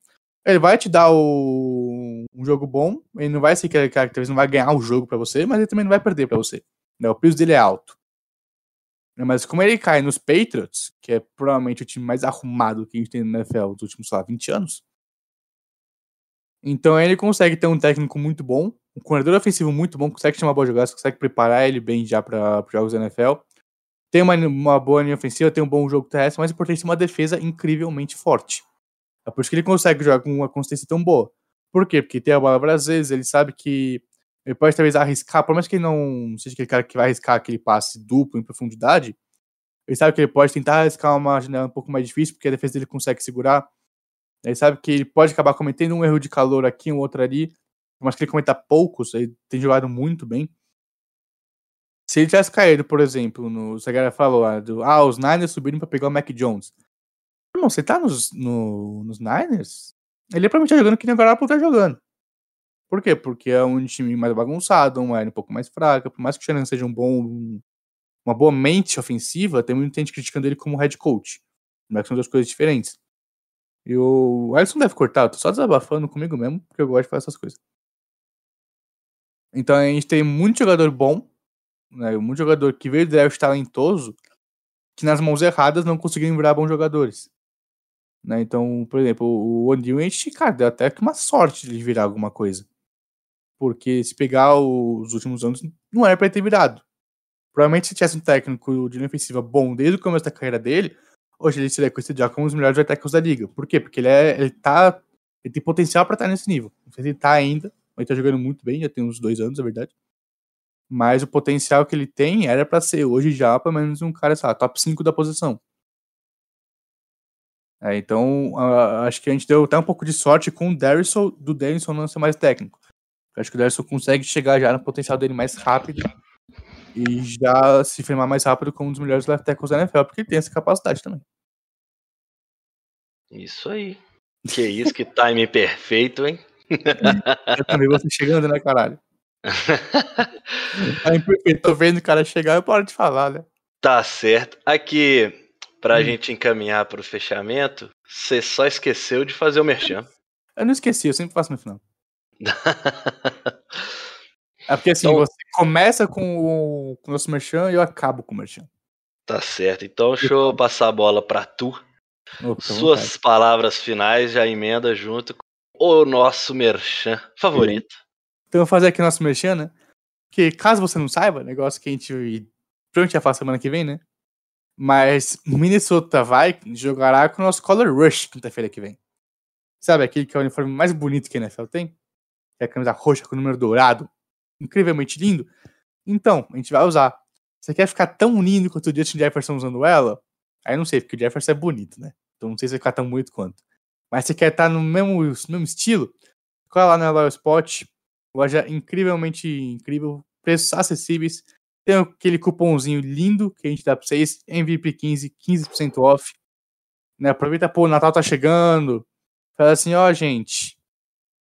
ele vai te dar o... um jogo bom, ele não vai ser aquele cara que talvez não vai ganhar o jogo pra você, mas ele também não vai perder pra você. Né? O piso dele é alto. Né, Mas como ele cai nos Patriots, que é provavelmente o time mais arrumado que a gente tem no NFL nos últimos, sei lá, 20 anos, então ele consegue ter um técnico muito bom, um corredor ofensivo muito bom, consegue chamar boas jogadas, consegue preparar ele bem já para os jogos da NFL. Tem uma, uma boa linha ofensiva, tem um bom jogo terrestre, mas importante uma defesa incrivelmente forte. É por isso que ele consegue jogar com uma consistência tão boa. Por quê? Porque tem a bola às vezes, ele sabe que ele pode talvez arriscar, por mais que ele não seja aquele cara que vai arriscar aquele passe duplo em profundidade, ele sabe que ele pode tentar arriscar uma janela um pouco mais difícil, porque a defesa dele consegue segurar. Ele sabe que ele pode acabar cometendo um erro de calor aqui, um outro ali, mas que ele cometa poucos, ele tem jogado muito bem. Se ele tivesse caído, por exemplo, no. A galera falou, ah, do, ah os Niners subiram pra pegar o Mac Jones. Irmão, você tá nos, no, nos Niners? Ele provavelmente tá jogando que nem o Garoppolo tá jogando. Por quê? Porque é um time mais bagunçado, uma área um pouco mais fraca. Por mais que o Shannon seja um bom. Uma boa mente ofensiva, tem muita gente criticando ele como head coach. Mas são duas coisas diferentes. E o Alisson deve cortar, eu tô só desabafando comigo mesmo, porque eu gosto de fazer essas coisas. Então a gente tem muito jogador bom, né? Muito jogador que veio do draft talentoso, que nas mãos erradas não conseguiram virar bons jogadores. Né? Então, por exemplo, o O'Neal, a gente, cara, deu até que uma sorte de virar alguma coisa. Porque se pegar os últimos anos, não era pra ele ter virado. Provavelmente se tivesse um técnico de linha ofensiva bom desde o começo da carreira dele, hoje ele seria já como um dos melhores ataques da liga. Por quê? Porque ele, é, ele tá. Ele tem potencial pra estar nesse nível. Não sei se ele tá ainda, mas ele tá jogando muito bem, já tem uns dois anos, é verdade. Mas o potencial que ele tem era pra ser hoje já, pelo menos, um cara, sei lá, top 5 da posição. É, então, acho que a gente deu até um pouco de sorte com o Darrison, do Darrison não ser mais técnico. Eu acho que o Darrison consegue chegar já no potencial dele mais rápido e já se firmar mais rápido como um dos melhores left tackles da NFL, porque ele tem essa capacidade também. Isso aí. Que isso, que time perfeito, hein? Eu também você chegando, né, caralho? É imperfeito, tô vendo o cara chegar, eu paro de falar, né? Tá certo. Aqui, pra Hum. gente encaminhar pro fechamento, você só esqueceu de fazer o merchan. Eu não esqueci, eu sempre faço no final. É porque assim, Então- você começa com o, com o nosso merchan e eu acabo com o merchan. tá certo. Então, deixa eu passar a bola pra tu. Opa, Suas vontade. palavras finais já emenda junto com o nosso merchan favorito. Então eu vou fazer aqui o nosso merchan, né? Que caso você não saiba, negócio que a gente provavelmente já faz semana que vem, né? Mas o Minnesota Vikings jogará com o nosso Color Rush quinta-feira que vem. Sabe aquele que é o uniforme mais bonito que a NFL tem? Que é a camisa roxa com o número dourado. Incrivelmente lindo? Então, a gente vai usar. Você quer ficar tão lindo quanto o Justin Jefferson usando ela? Aí não sei, porque o Jefferson é bonito, né? Então não sei se vai ficar tão bonito quanto. Mas você quer estar no mesmo, no mesmo estilo? Cola lá na Loyal Spot. Loja incrivelmente incrível. Preços acessíveis. Tem aquele cupomzinho lindo que a gente dá pra vocês. MVP15, 15% off. Né? Aproveita, pô, o Natal tá chegando. Fala assim, ó, gente.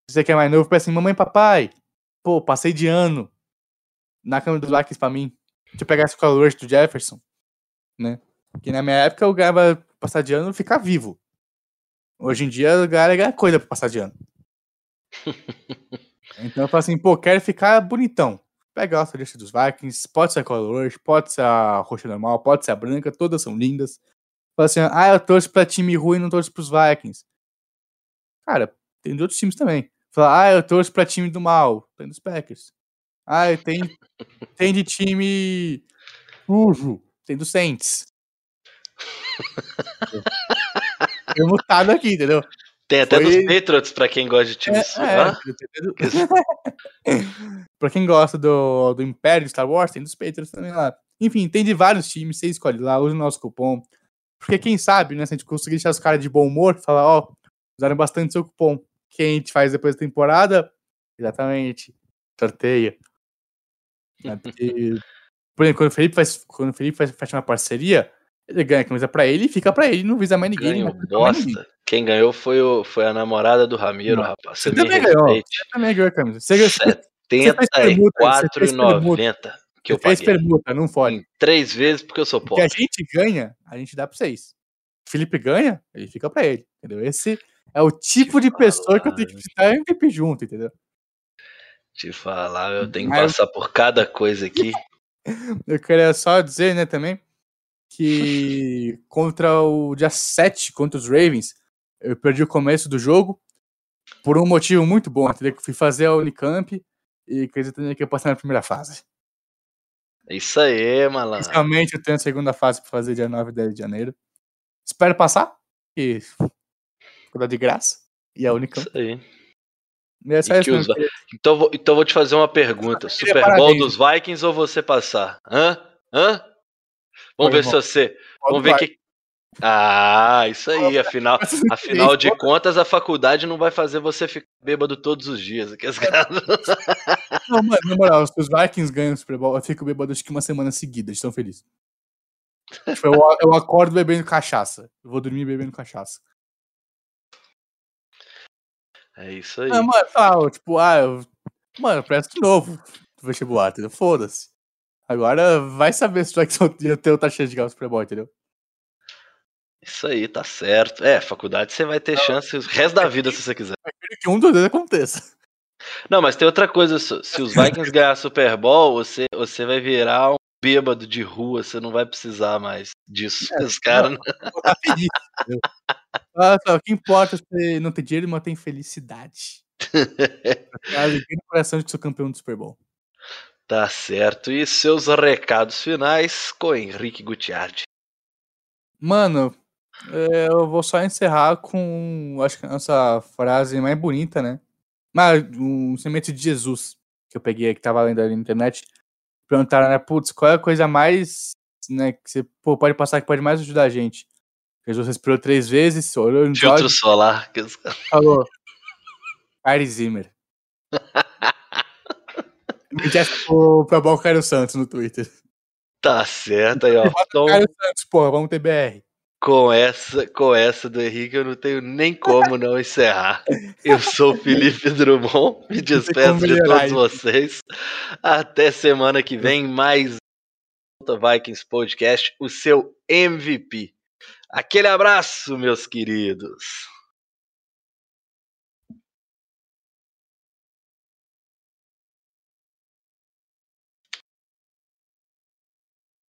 Se você quer mais novo, peça assim, mamãe papai. Pô, passei de ano na cama dos likes pra mim. Deixa eu pegar esse calor do Jefferson, né? Que na minha época o cara passar de ano ficar vivo. Hoje em dia o cara ganha coisa pra passar de ano. então eu falo assim, pô, quero ficar bonitão. Pega a lista dos Vikings, pode ser a color, pode ser a roxa normal, pode ser a branca, todas são lindas. Fala assim, ah, eu torço pra time ruim, não torço pros Vikings. Cara, tem de outros times também. Fala, ah, eu torço pra time do mal, tem dos Packers. Ah, tem, tem de time sujo, tem do Saints. Tem mutado aqui, entendeu? Tem até Foi- dos Patriots pra quem gosta de time É, é, ah? entendeu? pra quem gosta do, do Império de Star Wars, tem dos Patriots também lá. Enfim, tem de vários times, você escolhe lá, usa o nosso cupom. Porque quem sabe, né, se a gente conseguir deixar os caras de bom humor, falar, ó, usaram bastante seu cupom. Quem a gente faz depois da temporada, exatamente, sorteia. Porque, por exemplo, quando o Felipe faz, quando o Felipe faz, fecha uma parceria, ele ganha a camisa pra ele e fica pra ele, não visa mais ninguém. Ganhou bosta. Quem ganhou foi, o, foi a namorada do Ramiro, Não. rapaz. Você Você também ganhou. Você também ganhou a camisa. Você, fez R$74,90 que eu você fez paguei. permuta, não fode. Três vezes porque eu sou O que a pobre. gente ganha, a gente dá pra vocês. Felipe ganha, ele fica pra ele, entendeu? Esse é o tipo de pessoa que eu tenho que citar MVP junto, entendeu? Te falar, eu tenho que Mas- passar por cada coisa aqui. Eu queria só dizer, né, também, que contra o dia 7, contra os Ravens, eu perdi o começo do jogo por um motivo muito bom, entendeu? Que fui fazer a Unicamp e acreditando que eu passar na primeira fase. É Isso aí, malandro. Inicialmente eu tenho a segunda fase pra fazer dia 9 e 10 de janeiro. Espero passar, e faculdade de graça. E a Unicamp. Isso aí. E é que eu Então, eu vou- então vou te fazer uma pergunta. Super Bowl parabéns. dos Vikings ou você passar? Hã? Hã? Vamos Foi ver bom. se você. Vamos ver que. Ah, isso aí. Afinal, afinal de contas, a faculdade não vai fazer você ficar bêbado todos os dias. Aqui as Não, mano, na moral, se os Vikings ganham o Super Bowl, eu fico bêbado acho que uma semana seguida, de tão feliz. Tipo, eu, eu acordo bebendo cachaça. Eu vou dormir bebendo cachaça. É isso aí. Ah, mano, ah, tipo, ah, eu, mano, eu presto de novo no vestibular, entendeu? Foda-se. Agora vai saber se vai que ia ter outra chance de ganhar o Super Bowl, entendeu? Isso aí, tá certo. É, faculdade você vai ter chance o resto da vida se você quiser. Que um dos dois aconteça. Não, mas tem outra coisa. Se se os Vikings ganhar Super Bowl, você, você vai virar um bêbado de rua. Você não vai precisar mais disso. Os caras. Feliz, entendeu? Ah, só, o que importa é você não ter dinheiro, mas tem felicidade. A alegria no coração de que sou campeão do Super Bowl. Tá certo. E seus recados finais com Henrique Gutiardi. Mano, é, eu vou só encerrar com, acho que a nossa frase mais bonita, né? Mas um semente de Jesus que eu peguei, que tava lendo ali na internet. Perguntaram, né? Putz, qual é a coisa mais, né, que você pô, pode passar que pode mais ajudar a gente? Jesus respirou três vezes, olhou nos Filtro solar. que falou: Kyrie Zimmer. Me pro, pro Bal Caio Santos no Twitter. Tá certo aí, ó. Então, Caio Santos, porra, vamos ter BR. Com essa, com essa do Henrique, eu não tenho nem como não encerrar. Eu sou o Felipe Drummond, me despeço de todos vocês. Até semana que vem, mais Vikings Podcast, o seu MVP. Aquele abraço, meus queridos.